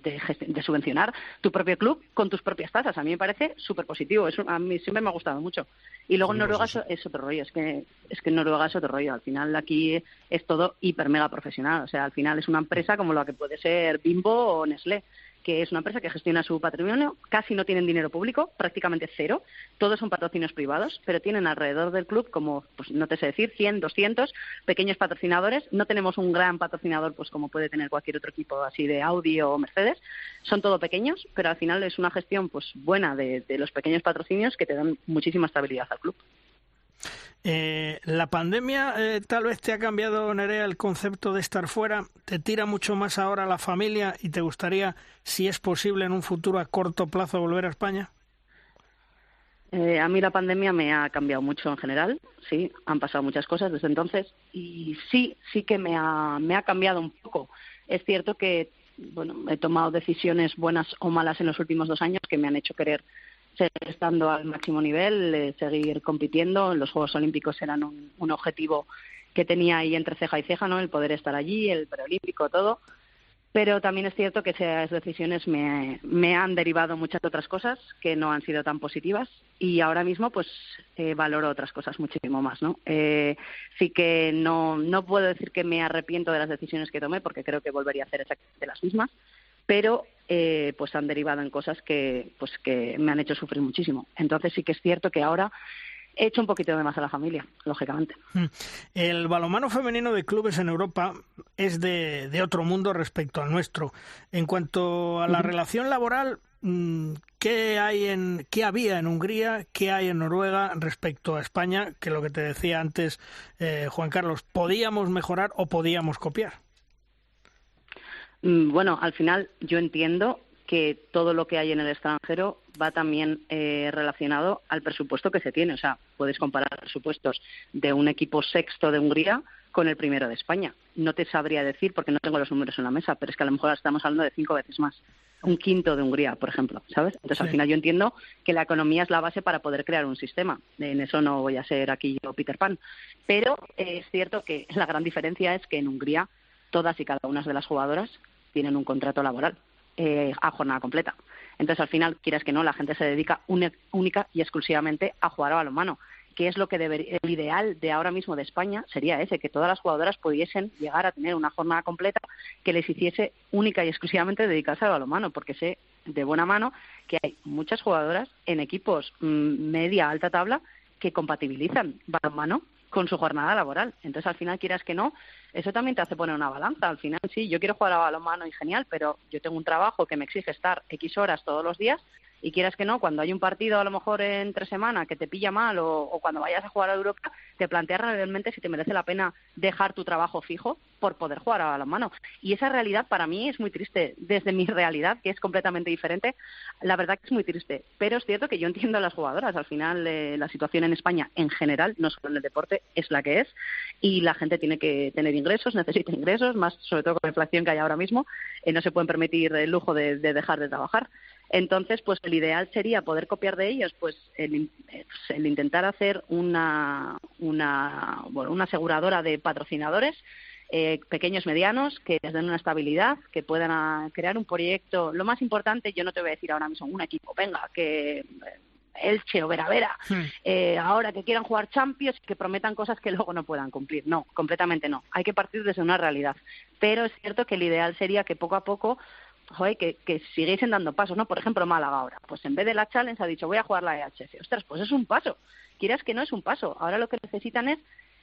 subvencionar tu propio club con tus propias tasas. A mí me parece súper positivo. a mí siempre me ha gustado mucho. Y luego en pues Noruega es, otro rollo. Es que, es que en Noruega es otro rollo. Al final aquí es todo hiper mega profesional. O sea, al final es una empresa como la que puede ser Bimbo o Nestlé que es una empresa que gestiona su patrimonio, casi no tienen dinero público, prácticamente cero, todos son patrocinios privados, pero tienen alrededor del club como, pues no te sé decir, 100, 200 pequeños patrocinadores, no tenemos un gran patrocinador pues como puede tener cualquier otro equipo así de Audi o Mercedes, son todo pequeños, pero al final es una gestión pues buena de, de los pequeños patrocinios que te dan muchísima estabilidad al club. Eh, la pandemia eh, tal vez te ha cambiado, Nerea, el concepto de estar fuera. ¿Te tira mucho más ahora la familia y te gustaría, si es posible, en un futuro a corto plazo volver a España? Eh, a mí la pandemia me ha cambiado mucho en general, sí, han pasado muchas cosas desde entonces y sí, sí que me ha, me ha cambiado un poco. Es cierto que bueno, he tomado decisiones buenas o malas en los últimos dos años que me han hecho querer estando al máximo nivel, eh, seguir compitiendo. Los Juegos Olímpicos eran un, objetivo que tenía ahí entre ceja y ceja, ¿no? El poder estar allí, el preolímpico, todo. Pero también es cierto que esas decisiones me, me, han derivado muchas otras cosas que no han sido tan positivas y ahora mismo pues eh, valoro otras cosas muchísimo más, ¿no? Eh, sí que no, no puedo decir que me arrepiento de las decisiones que tomé porque creo que volvería a hacer exactamente las mismas, pero eh, pues han derivado en cosas que, pues que me han hecho sufrir muchísimo. Entonces sí que es cierto que ahora he hecho un poquito de más a la familia, lógicamente. Hmm. El balonmano femenino de clubes en Europa es de, otro mundo respecto al nuestro. En cuanto a la relación laboral, mm, ¿qué hay en qué había en Hungría, qué hay en Noruega respecto a España? Que lo que te decía antes, eh, Juan Carlos, podíamos mejorar o podíamos copiar. Mm, bueno, al final yo entiendo que todo lo que hay en el extranjero va también eh, relacionado al presupuesto que se tiene. O sea, puedes comparar presupuestos de un equipo sexto de Hungría con el primero de España. No te sabría decir porque no tengo los números en la mesa, pero es que a lo mejor estamos hablando de cinco veces más. Un quinto de Hungría, por ejemplo, ¿sabes? Entonces, al final yo entiendo que la economía es la base para poder crear un sistema. En eso no voy a ser aquí yo Peter Pan. Pero eh, es cierto que la gran diferencia es que en Hungría todas y cada una de las jugadoras tienen un contrato laboral eh, a jornada completa. Entonces, al final, quieras que no, la gente se dedica única y exclusivamente a jugar a balonmano. Que es lo que debería, el ideal de ahora mismo de España sería ese, que todas las jugadoras pudiesen llegar a tener una jornada completa que les hiciese única y exclusivamente dedicarse al balonmano, porque sé de buena mano que hay muchas jugadoras en equipos mm, media alta tabla que compatibilizan balonmano con su jornada laboral. Entonces, al final, quieras que no, eso también te hace poner una balanza. Al final, sí, yo quiero jugar a balonmano y genial, pero yo tengo un trabajo que me exige estar X horas todos los días Y quieras que no, cuando hay un partido a lo mejor entre semana que te pilla mal o, cuando vayas a jugar a Europa, te planteas realmente si te merece la pena dejar tu trabajo fijo por poder jugar a la mano. Y esa realidad para mí es muy triste. Desde mi realidad, que es completamente diferente, la verdad que es muy triste. Pero es cierto que yo entiendo a las jugadoras. Al final, eh, la situación en España en general, no solo en el deporte, es la que es. Y la gente tiene que tener ingresos, necesita ingresos, más sobre todo con la inflación que hay ahora mismo. Eh, no se pueden permitir el lujo de, dejar de trabajar. Entonces, pues el ideal sería poder copiar de ellos, pues el, pues, el intentar hacer una, una, bueno, una aseguradora de patrocinadores eh, pequeños, medianos, que les den una estabilidad, que puedan ah, crear un proyecto. Lo más importante, yo no te voy a decir ahora mismo un equipo, venga, que eh, Elche o Vera Vera, hmm. eh, ahora que quieran jugar Champions, que prometan cosas que luego no puedan cumplir. No, completamente no. Hay que partir desde una realidad. Pero es cierto que el ideal sería que poco a poco joder, que, que siguiesen dando pasos, ¿no? Por ejemplo, Málaga ahora, pues en vez de la Challenge ha dicho voy a jugar la EHF. Ostras, pues es un paso. Quieras que no es un paso. Ahora lo que necesitan es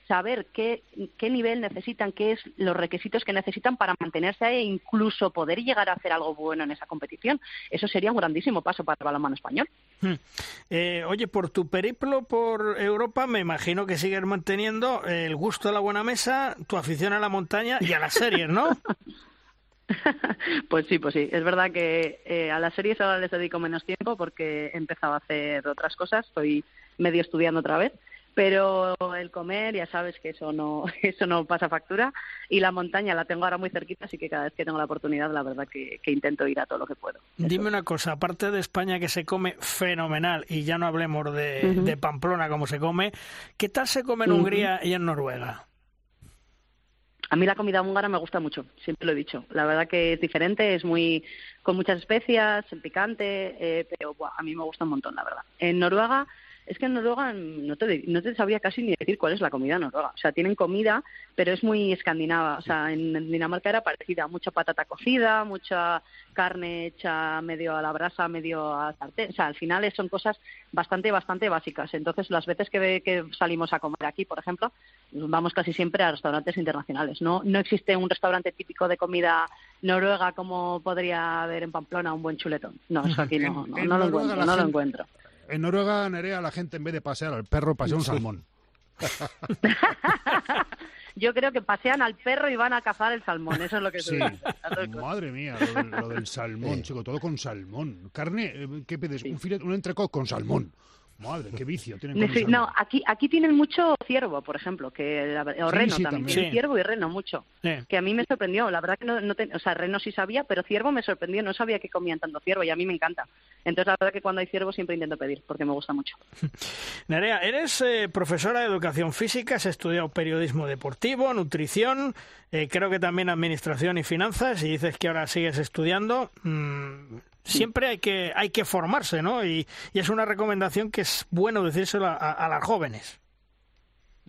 saber qué, qué nivel necesitan, qué es los requisitos que necesitan para mantenerse ahí e incluso poder llegar a hacer algo bueno en esa competición. Eso sería un grandísimo paso para el balonmano español. Hmm. Eh, oye, por tu periplo por Europa, me imagino que sigues manteniendo el gusto de la buena mesa, tu afición a la montaña y a las series, ¿no? pues sí, pues sí. Es verdad que eh, a las series ahora les dedico menos tiempo porque he empezado a hacer otras cosas. Estoy medio estudiando otra vez. Pero el comer ya sabes que eso no eso no pasa factura. Y la montaña la tengo ahora muy cerquita así que cada vez que tengo la oportunidad la verdad que, intento ir a todo lo que puedo. Dime una cosa aparte de España que se come fenomenal y ya no hablemos de, Pamplona como se come qué tal se come en Hungría y en Noruega a mí la comida húngara me gusta mucho, siempre lo he dicho. La verdad que es diferente, es muy con muchas especias, picante, eh, pero a mí me gusta un montón, la verdad. En Noruega es que en Noruega no te, no te sabía casi ni decir cuál es la comida noruega. O sea, tienen comida, pero es muy escandinava. O sea, en, Dinamarca era parecida. Mucha patata cocida, mucha carne hecha medio a la brasa, medio a sartén. O sea, al final son cosas bastante, bastante básicas. Entonces, las veces que, que salimos a comer aquí, por ejemplo, vamos casi siempre a restaurantes internacionales. No, no existe un restaurante típico de comida noruega como podría haber en Pamplona un buen chuletón. No, eso aquí no, no, lo encuentro. No lo encuentro. En Noruega, Nerea, la gente en vez de pasear al perro, pasea un salmón. Yo creo que pasean al perro y van a cazar el salmón, eso es lo que sí. Madre mía, lo del, salmón, chico, todo con salmón. Carne, eh, ¿qué pides? Un filet, un entrecot con salmón. Madre, qué vicio tienen No, aquí, aquí tienen mucho ciervo, por ejemplo, que o reno también. Ciervo y reno mucho. Que a mí me sorprendió. La verdad que no, no o sea, reno sí sabía, pero ciervo me sorprendió. No sabía que comían tanto ciervo y a mí me encanta. Entonces, la verdad que cuando hay ciervo siempre intento pedir, porque me gusta mucho. Nerea, eres eh, profesora de educación física, has estudiado periodismo deportivo, nutrición, eh, creo que también administración y finanzas, y dices que ahora sigues estudiando. Mm, siempre hay que, hay que formarse, ¿no? Y, es una recomendación que es bueno decírselo a, las jóvenes.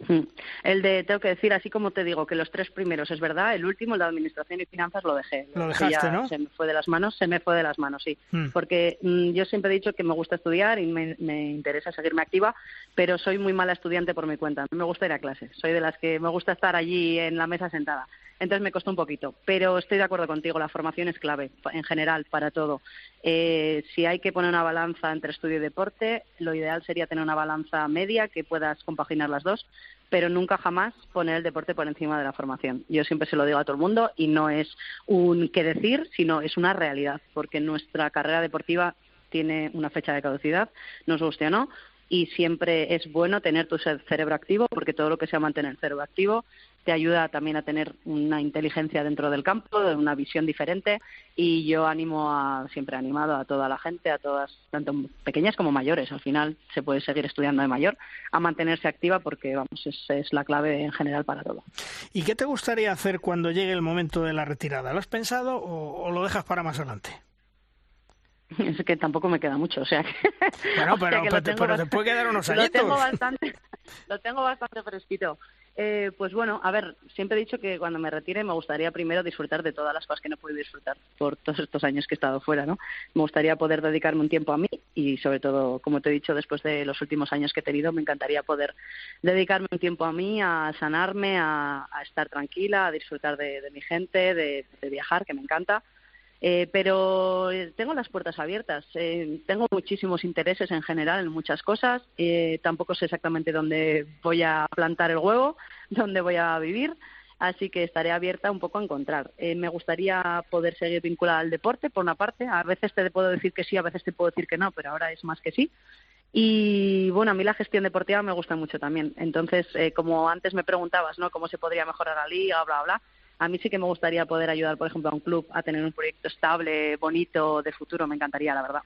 Hmm. El de, tengo que decir, así como te digo, que los tres primeros es verdad, el último, el de Administración y Finanzas, lo dejé. Lo dejaste, ¿no? Se me fue de las manos, se me fue de las manos, sí. Hmm. Porque mm, yo siempre he dicho que me gusta estudiar y me, me, interesa seguirme activa, pero soy muy mala estudiante por mi cuenta. No me gusta ir a clases. Soy de las que me gusta estar allí en la mesa sentada. Entonces me costó un poquito, pero estoy de acuerdo contigo, la formación es clave en general para todo. Eh, si hay que poner una balanza entre estudio y deporte, lo ideal sería tener una balanza media que puedas compaginar las dos, pero nunca jamás poner el deporte por encima de la formación. Yo siempre se lo digo a todo el mundo y no es un qué decir, sino es una realidad, porque nuestra carrera deportiva tiene una fecha de caducidad, nos guste o no, y siempre es bueno tener tu cerebro activo porque todo lo que sea mantener el cerebro activo te ayuda también a tener una inteligencia dentro del campo, una visión diferente y yo animo a, siempre he animado a toda la gente, a todas, tanto pequeñas como mayores, al final se puede seguir estudiando de mayor, a mantenerse activa porque vamos, es, es la clave en general para todo. ¿Y qué te gustaría hacer cuando llegue el momento de la retirada? ¿Lo has pensado o lo dejas para más adelante? Es que tampoco me queda mucho, o sea que... Bueno, pero, pero, te puede quedar unos añitos. Lo tengo bastante, lo tengo bastante fresquito. Eh, pues bueno, a ver, siempre he dicho que cuando me retire me gustaría primero disfrutar de todas las cosas que no he podido disfrutar por todos estos años que he estado fuera, ¿no? Me gustaría poder dedicarme un tiempo a mí y sobre todo, como te he dicho, después de los últimos años que he tenido, me encantaría poder dedicarme un tiempo a mí, a sanarme, a, estar tranquila, a disfrutar de, mi gente, de viajar, que me encanta Eh, pero tengo las puertas abiertas. Eh, tengo muchísimos intereses en general en muchas cosas. Eh, tampoco sé exactamente dónde voy a plantar el huevo, dónde voy a vivir. Así que estaré abierta un poco a encontrar. me gustaría poder seguir vinculada al deporte, por una parte. A veces te puedo decir que sí, a veces te puedo decir que no, pero ahora es más que sí. Y bueno, a mí la gestión deportiva me gusta mucho también. Entonces, como antes me preguntabas, ¿no? ¿Cómo se podría mejorar la liga, bla, bla? A mí sí que me gustaría poder ayudar, por ejemplo, a un club a tener un proyecto estable, bonito, de futuro. Me encantaría, la verdad.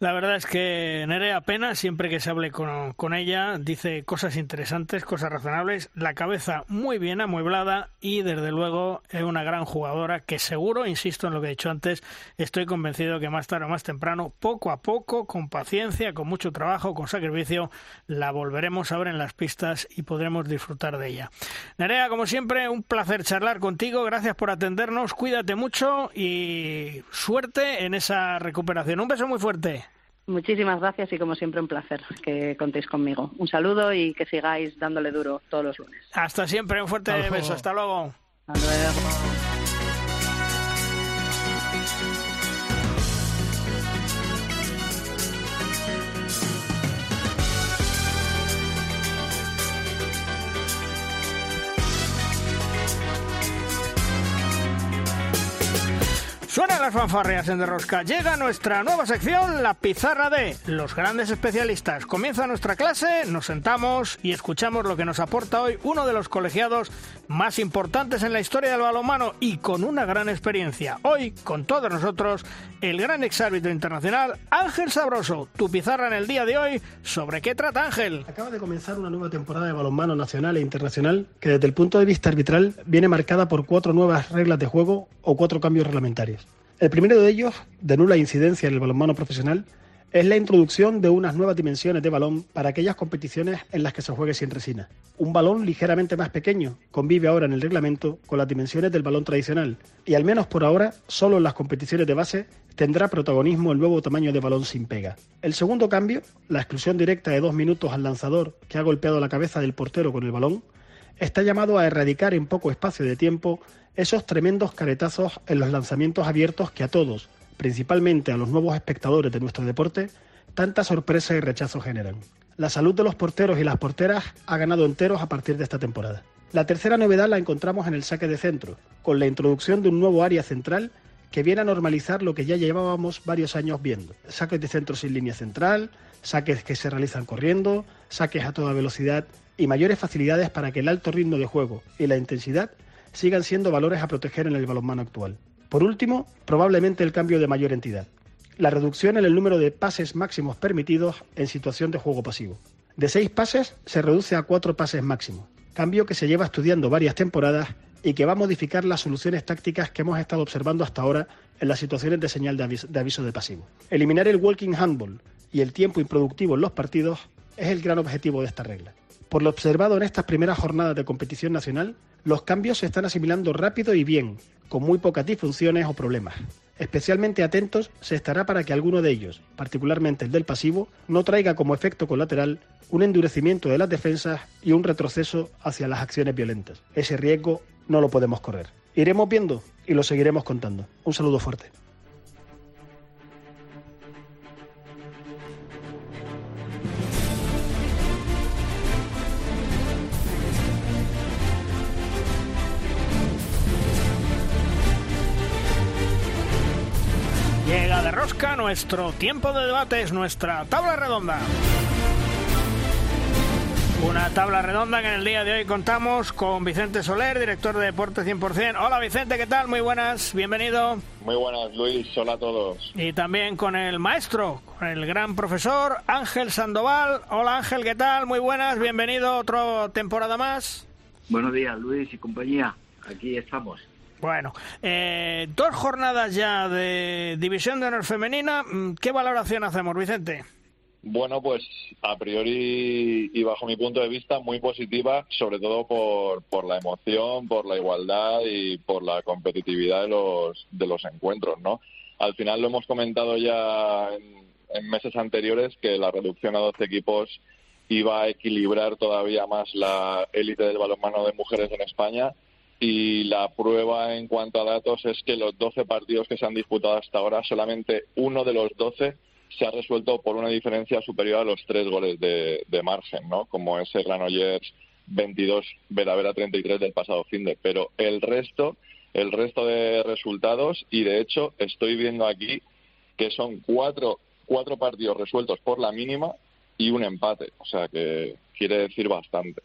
La verdad es que Nerea apenas, siempre que se hable con, con, ella, dice cosas interesantes, cosas razonables, la cabeza muy bien amueblada y desde luego es una gran jugadora que seguro, insisto en lo que he dicho antes, estoy convencido que más tarde o más temprano, poco a poco, con paciencia, con mucho trabajo, con sacrificio, la volveremos a ver en las pistas y podremos disfrutar de ella. Nerea, como siempre, un placer charlar contigo, gracias por atendernos, cuídate mucho y suerte en esa recuperación. Un beso muy fuerte. Muchísimas gracias y como siempre un placer que contéis conmigo. Un saludo y que sigáis dándole duro todos los lunes. Hasta siempre, un fuerte beso. Hasta luego. Hasta luego. Suenan las fanfarrias en Derrosca. Llega nuestra nueva sección, la pizarra de los grandes especialistas. Comienza nuestra clase, nos sentamos y escuchamos lo que nos aporta hoy uno de los colegiados más importantes en la historia del balonmano y con una gran experiencia. Hoy, con todos nosotros, el gran exárbitro internacional Ángel Sabroso. Tu pizarra en el día de hoy, ¿sobre qué trata Ángel? Acaba de comenzar una nueva temporada de balonmano nacional e internacional que desde el punto de vista arbitral viene marcada por cuatro nuevas reglas de juego o cuatro cambios reglamentarios. El primero de ellos, de nula incidencia en el balonmano profesional, es la introducción de unas nuevas dimensiones de balón para aquellas competiciones en las que se juegue sin resina. Un balón ligeramente más pequeño convive ahora en el reglamento con las dimensiones del balón tradicional y al menos por ahora, solo en las competiciones de base tendrá protagonismo el nuevo tamaño de balón sin pega. El segundo cambio, la exclusión directa de dos minutos al lanzador que ha golpeado la cabeza del portero con el balón, está llamado a erradicar en poco espacio de tiempo esos tremendos caretazos en los lanzamientos abiertos que a todos, principalmente a los nuevos espectadores de nuestro deporte, tanta sorpresa y rechazo generan. La salud de los porteros y las porteras ha ganado enteros a partir de esta temporada. La tercera novedad la encontramos en el saque de centro, con la introducción de un nuevo área central que viene a normalizar lo que ya llevábamos varios años viendo. Saques de centro sin línea central, saques que se realizan corriendo, saques a toda velocidad y mayores facilidades para que el alto ritmo de juego y la intensidad sigan siendo valores a proteger en el balonmano actual. Por último, probablemente el cambio de mayor entidad. La reducción en el número de pases máximos permitidos en situación de juego pasivo. De seis pases se reduce a cuatro pases máximos, cambio que se lleva estudiando varias temporadas y que va a modificar las soluciones tácticas que hemos estado observando hasta ahora en las situaciones de señal de aviso de, pasivo. Eliminar el walking handball y el tiempo improductivo en los partidos es el gran objetivo de esta regla. Por lo observado en estas primeras jornadas de competición nacional, los cambios se están asimilando rápido y bien, con muy pocas disfunciones o problemas. Especialmente atentos se estará para que alguno de ellos, particularmente el del pasivo, no traiga como efecto colateral un endurecimiento de las defensas y un retroceso hacia las acciones violentas. Ese riesgo no lo podemos correr. Iremos viendo y lo seguiremos contando. Un saludo fuerte. Rosca, nuestro tiempo de debate es nuestra tabla redonda. Una tabla redonda que en el día de hoy contamos con Vicente Soler, director de Deporte 100%. Hola Vicente, ¿qué tal? Muy buenas, bienvenido. Muy buenas Luis, hola a todos. Y también con el maestro, con el gran profesor Ángel Sandoval. Hola Ángel, ¿qué tal? Muy buenas, bienvenido otra temporada más. Buenos días Luis y compañía, aquí estamos. Bueno, eh, dos jornadas ya de División de Honor Femenina. Mm, ¿Qué valoración hacemos, Vicente? Bueno, pues a priori y bajo mi punto de vista muy positiva, sobre todo por, por la emoción, por la igualdad y por la competitividad de los, de los encuentros, ¿no? Al final lo hemos comentado ya en, en meses anteriores que la reducción a 12 equipos iba a equilibrar todavía más la élite del balonmano de mujeres en España y la prueba en cuanto a datos es que los 12 partidos que se han disputado hasta ahora, solamente uno de los 12 se ha resuelto por una diferencia superior a los tres goles de, margen, ¿no? Como ese Granollers 22, Veravera 33 del pasado fin de. Pero el resto, el resto de resultados, y de hecho estoy viendo aquí que son cuatro, cuatro partidos resueltos por la mínima y un empate. O sea que quiere decir bastante.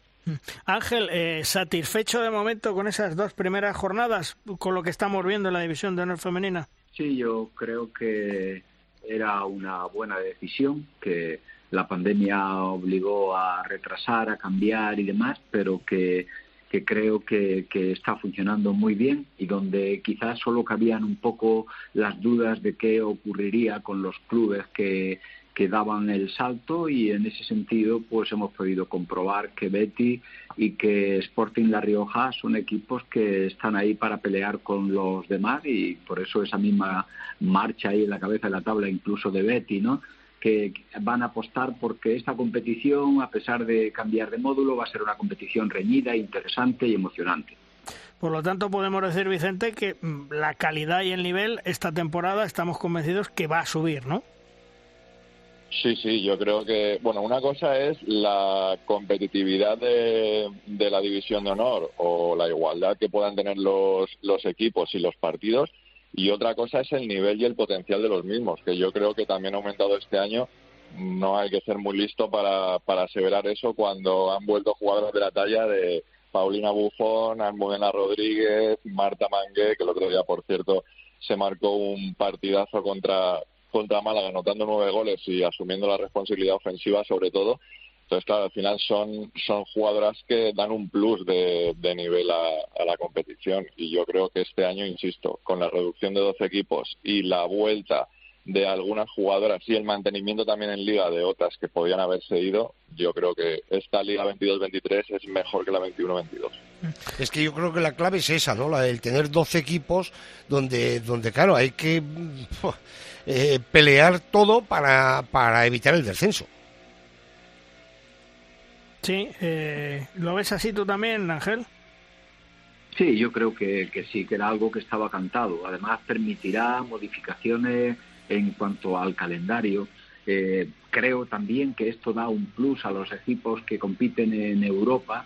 Ángel, eh, ¿satisfecho de momento con esas dos primeras jornadas, con lo que estamos viendo en la división de honor femenina? Sí, yo creo que era una buena decisión que la pandemia obligó a retrasar, a cambiar y demás, pero que, que creo que, que, está funcionando muy bien y donde quizás solo cabían un poco las dudas de qué ocurriría con los clubes que, que daban el salto y en ese sentido pues hemos podido comprobar que Betty y que Sporting La Rioja son equipos que están ahí para pelear con los demás y por eso esa misma marcha ahí en la cabeza de la tabla incluso de Betty, ¿no? que van a apostar porque esta competición, a pesar de cambiar de módulo, va a ser una competición reñida, interesante y emocionante. Por lo tanto, podemos decir, Vicente, que mm, la calidad y el nivel esta temporada estamos convencidos que va a subir, ¿no? Sí, sí, yo creo que, bueno, una cosa es la competitividad de, la división de honor o la igualdad que puedan tener los, los equipos y los partidos, y otra cosa es el nivel y el potencial de los mismos, que yo creo que también ha aumentado este año. No hay que ser muy listo para, para aseverar eso cuando han vuelto jugadores de la talla de Paulina Bufón, Almudena Rodríguez, Marta Mangué, que el otro día, por cierto, se marcó un partidazo contra, contra Málaga, anotando nueve goles y asumiendo la responsabilidad ofensiva sobre todo. Entonces, claro, al final son, son jugadoras que dan un plus de, nivel a, la competición. Y yo creo que este año, insisto, con la reducción de 12 equipos y la vuelta de algunas jugadoras y el mantenimiento también en liga de otras que podían haberse ido, yo creo que esta liga 22-23 es mejor que la 21-22. Es que yo creo que la clave es esa, ¿no? La del tener 12 equipos donde, donde claro, hay que eh, pelear todo para, para evitar el descenso. Sí, eh, ¿lo ves así tú también, Ángel? Sí, yo creo que, que, sí, que era algo que estaba cantado. Además, permitirá modificaciones en cuanto al calendario. Eh, creo también que esto da un plus a los equipos que compiten en Europa,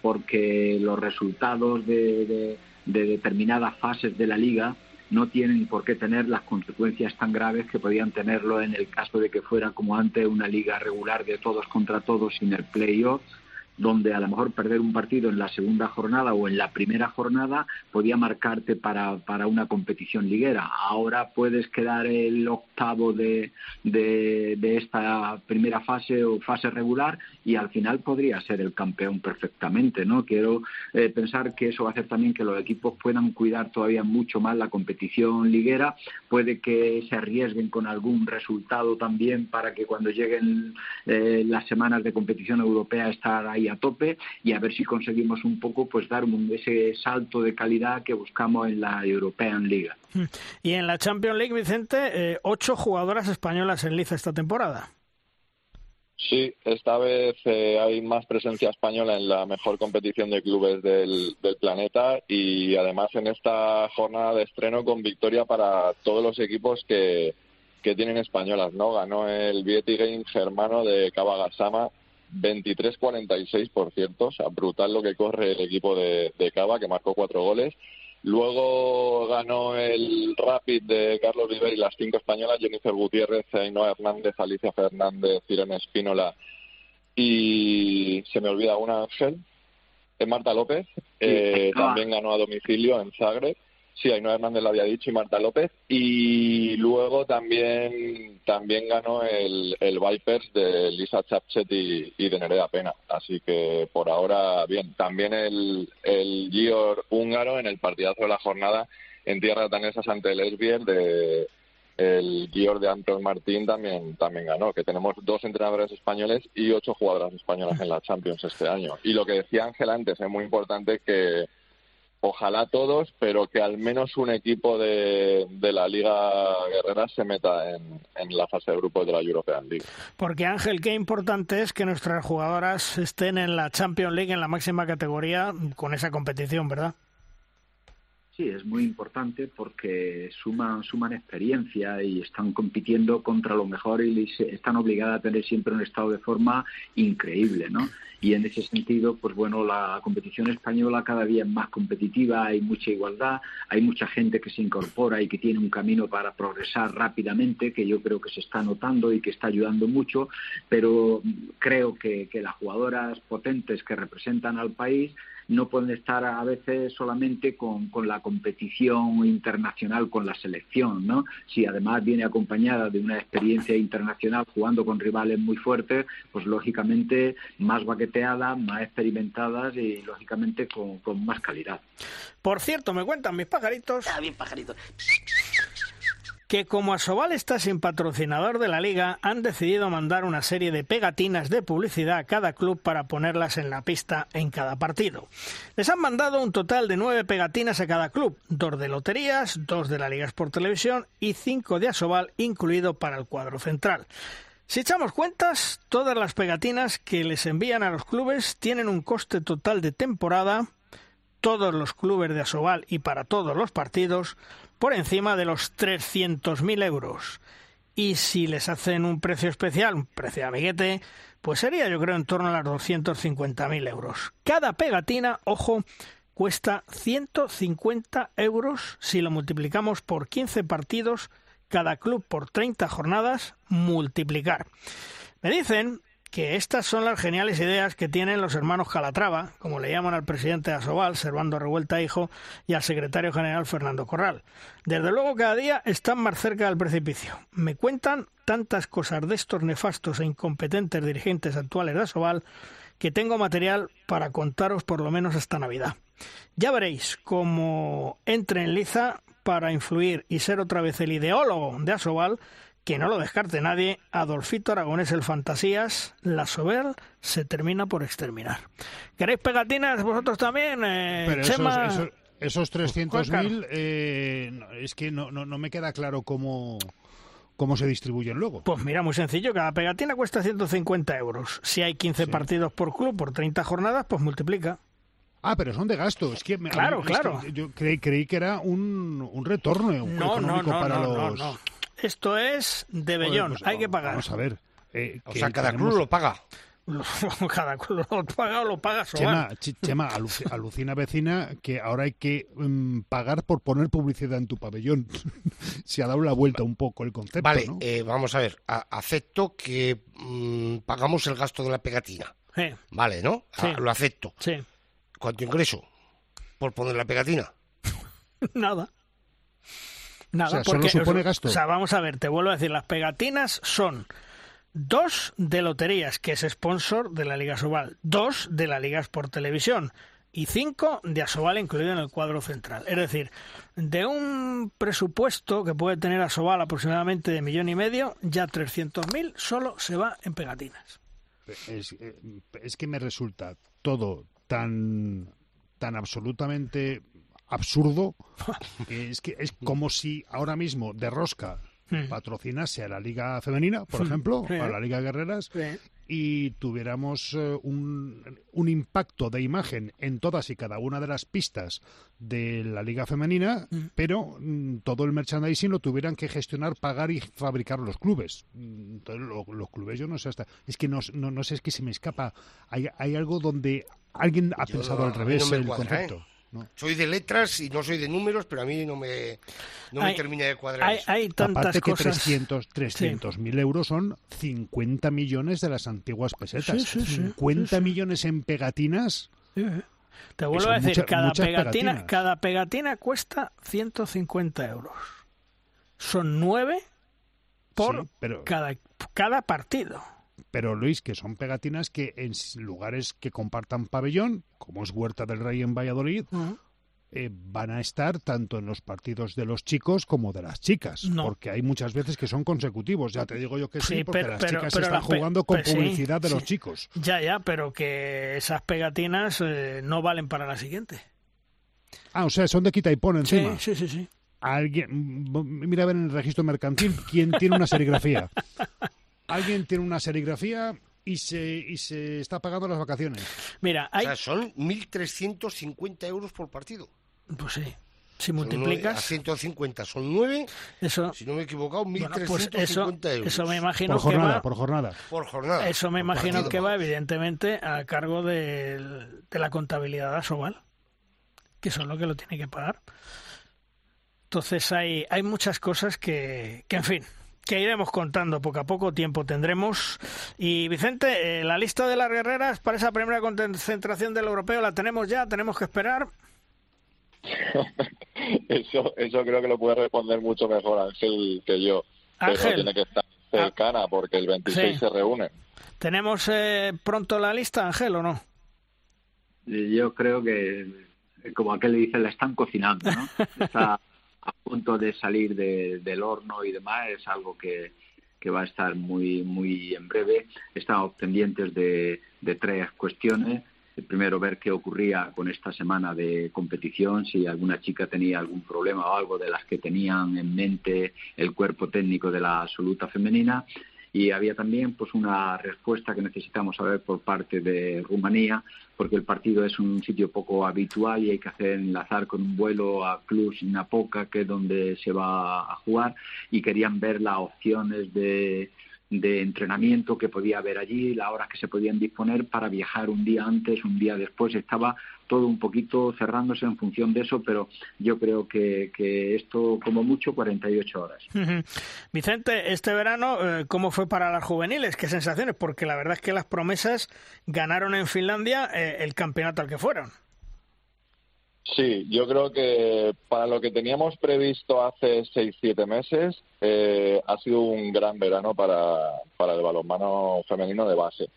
porque los resultados de determinadas fases de la liga no tienen por qué tener las consecuencias tan graves que podían tenerlo en el caso de que fuera como antes una liga regular de todos contra todos sin el playoff donde a lo mejor perder un partido en la segunda jornada o en la primera jornada podía marcarte para, para una competición liguera. Ahora puedes quedar el octavo de, de, esta primera fase o fase regular y al final podría ser el campeón perfectamente. ¿no? Quiero eh, pensar que eso va a hacer también que los equipos puedan cuidar todavía mucho más la competición liguera. Puede que se arriesguen con algún resultado también para que cuando lleguen eh, las semanas de competición europea estar ahí a tope y a ver si conseguimos un poco pues dar ese salto de calidad que buscamos en la European League. Y en la Champions League, Vicente, eh, ocho jugadoras españolas en liza esta temporada. Sí, esta vez eh, hay más presencia española en la mejor competición de clubes del, planeta y además en esta jornada de estreno con victoria para todos los equipos que, que tienen españolas, ¿no? Ganó el Vieti Game germano de Kabagasama 23-46, por cierto, o sea, brutal lo que corre el equipo de, Cava, que marcó cuatro goles. Luego ganó el Rapid de Carlos River y las cinco españolas, Jennifer Gutiérrez, Ainhoa Hernández, Alicia Fernández, Irene Espínola y se me olvida una, Ángel, eh, Marta López, eh, también ganó a domicilio en Zagreb. Sí, Ainhoa Hernández lo había dicho y Marta López. Y luego también también ganó el, el Vipers de Lisa Chapchet y, de Nerea Pena. Así que por ahora, bien. También el, el Gior húngaro en el partidazo de la jornada en tierra danesas ante el Esbier de el Gior de Anton Martín también también ganó, que tenemos dos entrenadores españoles y ocho jugadoras españolas en la Champions este año. Y lo que decía Ángel antes es muy importante que ojalá todos, pero que al menos un equipo de, la Liga Guerrera se meta en, la fase de grupos de la European League. Porque Ángel, qué importante es que nuestras jugadoras estén en la Champions League, en la máxima categoría, con esa competición, ¿verdad? Es muy importante porque suman, suman experiencia y están compitiendo contra lo mejor y están obligadas a tener siempre un estado de forma increíble, ¿no? Y en ese sentido, pues bueno, la competición española cada día es más competitiva, hay mucha igualdad, hay mucha gente que se incorpora y que tiene un camino para progresar rápidamente, que yo creo que se está notando y que está ayudando mucho, pero creo que, que las jugadoras potentes que representan al país no pueden estar a veces solamente con, con, la competición internacional con la selección, ¿no? Si además viene acompañada de una experiencia internacional jugando con rivales muy fuertes, pues lógicamente más baqueteadas, más experimentadas y lógicamente con, con más calidad. Por cierto, me cuentan mis pajaritos. Ah, bien pajaritos que como Asobal está sin patrocinador de la liga, han decidido mandar una serie de pegatinas de publicidad a cada club para ponerlas en la pista en cada partido. Les han mandado un total de nueve pegatinas a cada club, dos de loterías, dos de la Liga Sport Televisión y cinco de Asobal, incluido para el cuadro central. Si echamos cuentas, todas las pegatinas que les envían a los clubes tienen un coste total de temporada, todos los clubes de Asobal y para todos los partidos, por encima de los 300.000 euros. Y si les hacen un precio especial, un precio de amiguete, pues sería yo creo en torno a los 250.000 euros. Cada pegatina, ojo, cuesta 150 euros si lo multiplicamos por 15 partidos, cada club por 30 jornadas, multiplicar. Me dicen que estas son las geniales ideas que tienen los hermanos Calatrava, como le llaman al presidente de Asobal, Servando Revuelta Hijo, y al secretario general Fernando Corral. Desde luego cada día están más cerca del precipicio. Me cuentan tantas cosas de estos nefastos e incompetentes dirigentes actuales de Asobal que tengo material para contaros por lo menos hasta Navidad. Ya veréis cómo entre en liza para influir y ser otra vez el ideólogo de Asobal que no lo descarte nadie, Adolfito Aragonés el Fantasías, la Sober se termina por exterminar. ¿Queréis pegatinas vosotros también? Eh, Pero esos, esos, 300.000 eh, es que no, no, me queda claro cómo cómo se distribuyen luego. Pues mira, muy sencillo, cada pegatina cuesta 150 euros. Si hay 15 partidos por club por 30 jornadas, pues multiplica. Ah, pero son de gasto. Es que claro, claro. yo creí, creí, que era un, un retorno no, económico no, no, para los. Esto es de Bellón, pues, hay que pagar. Vamos a ver. Eh, o sea, cada club lo paga. cada club lo paga o lo paga Chema, Chema alucina vecina que ahora hay que mm, pagar por poner publicidad en tu pabellón. Se ha dado la vuelta un poco el concepto. Vale, ¿no? eh, vamos a ver. acepto que mm, pagamos el gasto de la pegatina. Vale, ¿no? Ah, lo acepto. Sí. ¿Cuánto ingreso por poner la pegatina? Nada. Nada, porque, supone gasto. O sea, vamos a ver, te vuelvo a decir, las pegatinas son dos de loterías, que es sponsor de la Liga Sobal, dos de la Liga Sport Televisión y cinco de Asobal incluido en el cuadro central. Es decir, de un presupuesto que puede tener Asobal aproximadamente de millón y medio, ya 300.000 solo se va en pegatinas. Es, eh, es que me resulta todo tan tan absolutamente absurdo. es que es como si ahora mismo de rosca hmm. patrocinase a la Liga Femenina, por hmm. ejemplo, a la Liga Guerreras, y tuviéramos eh, un, un, impacto de imagen en todas y cada una de las pistas de la Liga Femenina, pero mm, todo el merchandising lo tuvieran que gestionar, pagar y fabricar los clubes. Entonces, los clubes, yo no sé hasta. Es que no, no, sé, es que se me escapa. Hay, hay algo donde alguien ha pensado al revés el concepto. ¿eh? Soy de letras y no soy de números, pero a mí no me, no me termina de cuadrar. Hay, hay tantas Aparte cosas. que 300 mil euros son 50 millones de las antiguas pesetas. 50 millones en pegatinas. Te vuelvo a decir, cada, pegatina, cada pegatina cuesta 150 euros. Son nueve por cada, cada partido. Pero Luis, que son pegatinas que en lugares que compartan pabellón, como es Huerta del Rey en Valladolid, eh, van a estar tanto en los partidos de los chicos como de las chicas, porque hay muchas veces que son consecutivos. Ya te digo yo que sí, porque las chicas están jugando con publicidad de los chicos. Ya, ya, pero que esas pegatinas eh, no valen para la siguiente. Ah, o sea, son de quita y pon encima. Sí, sí, sí. sí. Alguien, mira a ver en el registro mercantil quién tiene una serigrafía. alguien tiene una serigrafía y se, y se está pagando las vacaciones. Mira, hay... O sea, son 1.350 euros por partido. Pues sí. Si multiplicas. a 150 son 9. Eso. Si no me he equivocado, 1.350 pues eso, euros. Eso me imagino por jornada, que va. Por jornada. Por jornada. Eso me imagino partido. que va, evidentemente, a cargo de, la contabilidad de Asobal, que son lo que lo tiene que pagar. Entonces hay, hay muchas cosas que, que, en fin, que iremos contando poco a poco, tiempo tendremos. Y Vicente, eh, la lista de las guerreras para esa primera concentración del europeo la tenemos ya, tenemos que esperar. Eso, eso creo que lo puede responder mucho mejor Ángel que yo. Ángel. Pero tiene que estar cercana porque el 26 Sí. se reúne. ¿Tenemos eh, pronto la lista, Ángel, o no? Yo creo que, como aquel le dice, la están cocinando, ¿no? Está a punto de salir de- del horno y demás, es algo que, que va a estar muy, muy en breve. Estamos pendientes de, de tres cuestiones. El primero, ver qué ocurría con esta semana de competición, si alguna chica tenía algún problema o algo de las que tenían en mente el cuerpo técnico de la absoluta femenina y había también pues una respuesta que necesitamos saber por parte de Rumanía porque el partido es un sitio poco habitual y hay que hacer enlazar con un vuelo a Cluj-Napoca que es donde se va a jugar y querían ver las opciones de de entrenamiento que podía haber allí, las horas que se podían disponer para viajar un día antes, un día después. Estaba todo un poquito cerrándose en función de eso, pero yo creo que, que esto, como mucho, 48 horas. Vicente, este verano, eh, ¿cómo fue para las juveniles? ¿Qué sensaciones? Porque la verdad es que las promesas ganaron en Finlandia eh, el campeonato al que fueron. Sí, yo creo que para lo que teníamos previsto hace seis, siete meses, eh, ha sido un gran verano para, para el balonmano femenino de base.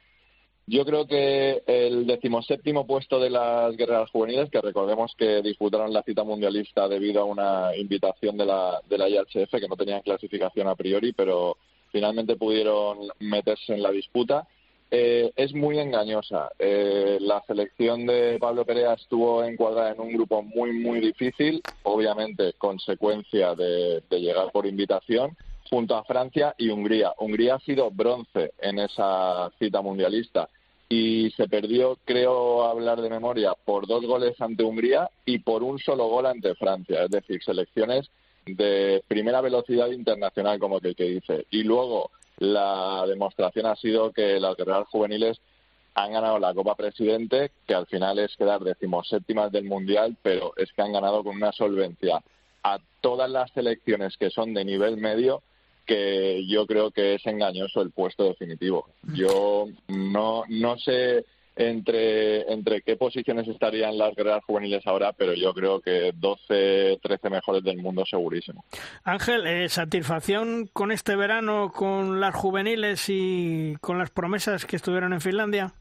Yo creo que el decimoséptimo puesto de las guerreras juveniles, que recordemos que disputaron la cita mundialista debido a una invitación de la, de la IHF, que no tenían clasificación a priori, pero finalmente pudieron meterse en la disputa, eh, es muy engañosa. Eh, la selección de Pablo Perea estuvo encuadrada en un grupo muy, muy difícil, obviamente consecuencia de, llegar por invitación, junto a Francia y Hungría. Hungría ha sido bronce en esa cita mundialista y se perdió, creo hablar de memoria, por dos goles ante Hungría y por un solo gol ante Francia. Es decir, selecciones de primera velocidad internacional, como que, que dice. Y luego la demostración ha sido que las guerreras juveniles han ganado la Copa Presidente, que al final es quedar decimoséptimas del Mundial, pero es que han ganado con una solvencia a todas las selecciones que son de nivel medio que yo creo que es engañoso el puesto definitivo. Yo no, no sé entre, entre qué posiciones estarían las guerreras juveniles ahora, pero yo creo que 12, 13 mejores del mundo segurísimo. Ángel, eh, ¿satisfacción con este verano, con las juveniles y con las promesas que estuvieron en Finlandia?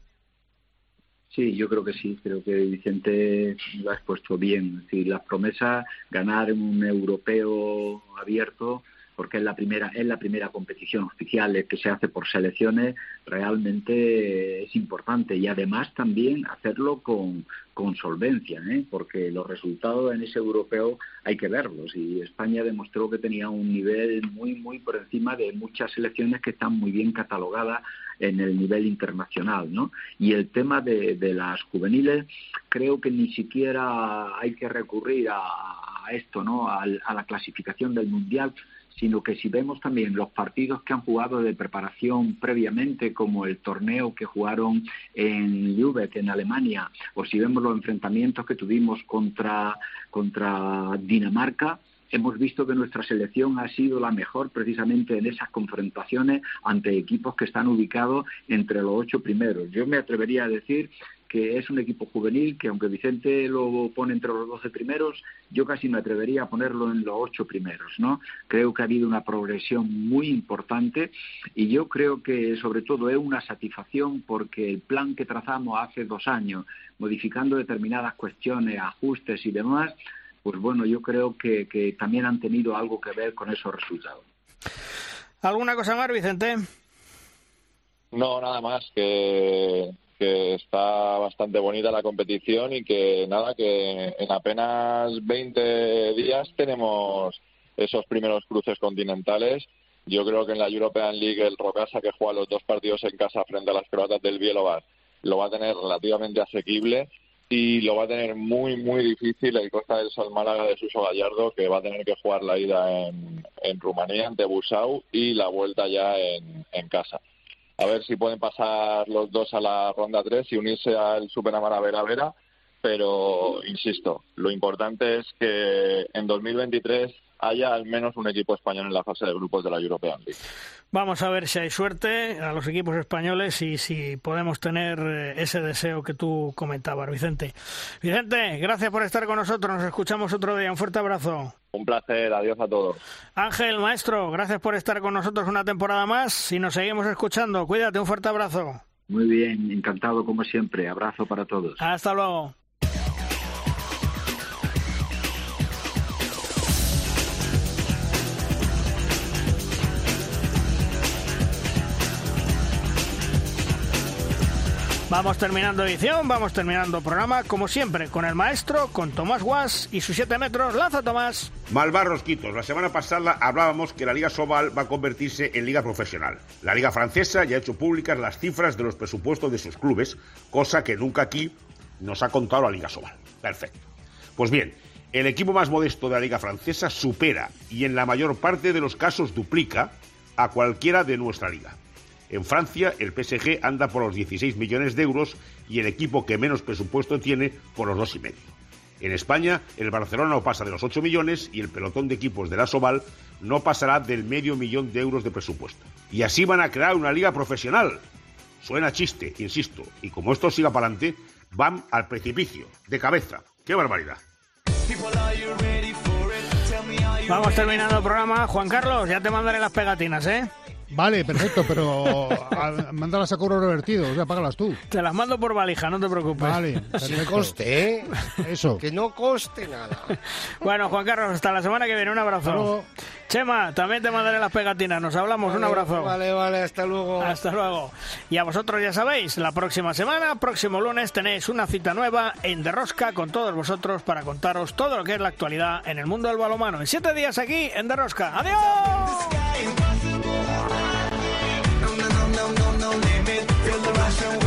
Sí, yo creo que sí, creo que Vicente lo ha expuesto bien. Es decir, las promesas, ganar un europeo abierto, porque es la primera es la primera competición oficial que se hace por selecciones realmente es importante y además también hacerlo con, con solvencia ¿eh? porque los resultados en ese europeo hay que verlos y España demostró que tenía un nivel muy muy por encima de muchas selecciones que están muy bien catalogadas en el nivel internacional ¿no? y el tema de, las juveniles creo que ni siquiera hay que recurrir a, a esto ¿no? a, a la clasificación del mundial sino que si vemos también los partidos que han jugado de preparación previamente, como el torneo que jugaron en Lübeck, en Alemania, o si vemos los enfrentamientos que tuvimos contra, contra Dinamarca, hemos visto que nuestra selección ha sido la mejor precisamente en esas confrontaciones ante equipos que están ubicados entre los ocho primeros. Yo me atrevería a decir que es un equipo juvenil que aunque Vicente lo pone entre los doce primeros, yo casi me atrevería a ponerlo en los ocho primeros, ¿no? Creo que ha habido una progresión muy importante y yo creo que sobre todo es una satisfacción porque el plan que trazamos hace dos años, modificando determinadas cuestiones, ajustes y demás, pues bueno, yo creo que, que también han tenido algo que ver con esos resultados. ¿Alguna cosa más, Vicente? No, nada más que que está bastante bonita la competición y que nada, que en apenas 20 días tenemos esos primeros cruces continentales. Yo creo que en la European League el Rocasa que juega los dos partidos en casa frente a las croatas del Bielovar lo va a tener relativamente asequible y lo va a tener muy, muy difícil el Costa del Sol Málaga de Suso Gallardo, que va a tener que jugar la ida en, en Rumanía ante Busau y la vuelta ya en, en casa. A ver si pueden pasar los dos a la ronda 3 y unirse al Superamara Vera Vera, pero insisto, lo importante es que en 2023 haya al menos un equipo español en la fase de grupos de la European League. Vamos a ver si hay suerte a los equipos españoles y si podemos tener eh, ese deseo que tú comentabas, Vicente. Vicente, gracias por estar con nosotros. Nos escuchamos otro día. Un fuerte abrazo. Un placer. Adiós a todos. Ángel, maestro, gracias por estar con nosotros una temporada más y nos seguimos escuchando. Cuídate, un fuerte abrazo. Muy bien, encantado como siempre. Abrazo para todos. Hasta luego. Vamos terminando edición, vamos terminando programa, como siempre, con el maestro, con Tomás Guas y sus 7 metros. Lanza, Tomás. Malvarros Quitos. La semana pasada hablábamos que la Liga Sobal va a convertirse en liga profesional. La Liga Francesa ya ha hecho públicas las cifras de los presupuestos de sus clubes, cosa que nunca aquí nos ha contado la Liga Sobal. Perfecto. Pues bien, el equipo más modesto de la Liga Francesa supera y en la mayor parte de los casos duplica a cualquiera de nuestra liga. En Francia, el PSG anda por los 16 millones de euros y el equipo que menos presupuesto tiene por los dos y medio. En España, el Barcelona no pasa de los 8 millones y el pelotón de equipos de la Soval no pasará del medio millón de euros de presupuesto. Y así van a crear una liga profesional. Suena chiste, insisto, y como esto siga para adelante, van al precipicio, de cabeza. ¡Qué barbaridad! Vamos terminando el programa. Juan Carlos, ya te mandaré las pegatinas, ¿eh? Vale, perfecto, pero a, mándalas a cobro revertido, o sea, págalas tú. Te las mando por valija, no te preocupes. Vale, Que no coste, ¿eh? Eso. Que no coste nada. Bueno, Juan Carlos, hasta la semana que viene. Un abrazo. Hasta luego. Chema, también te mandaré las pegatinas. Nos hablamos. un abrazo. Vale, vale, hasta luego. Hasta luego. Y a vosotros ya sabéis, la próxima semana, próximo lunes, tenéis una cita nueva en De Rosca con todos vosotros para contaros todo lo que es la actualidad en el mundo del balonmano. En siete días aquí en De Rosca. ¡Adiós! Fashion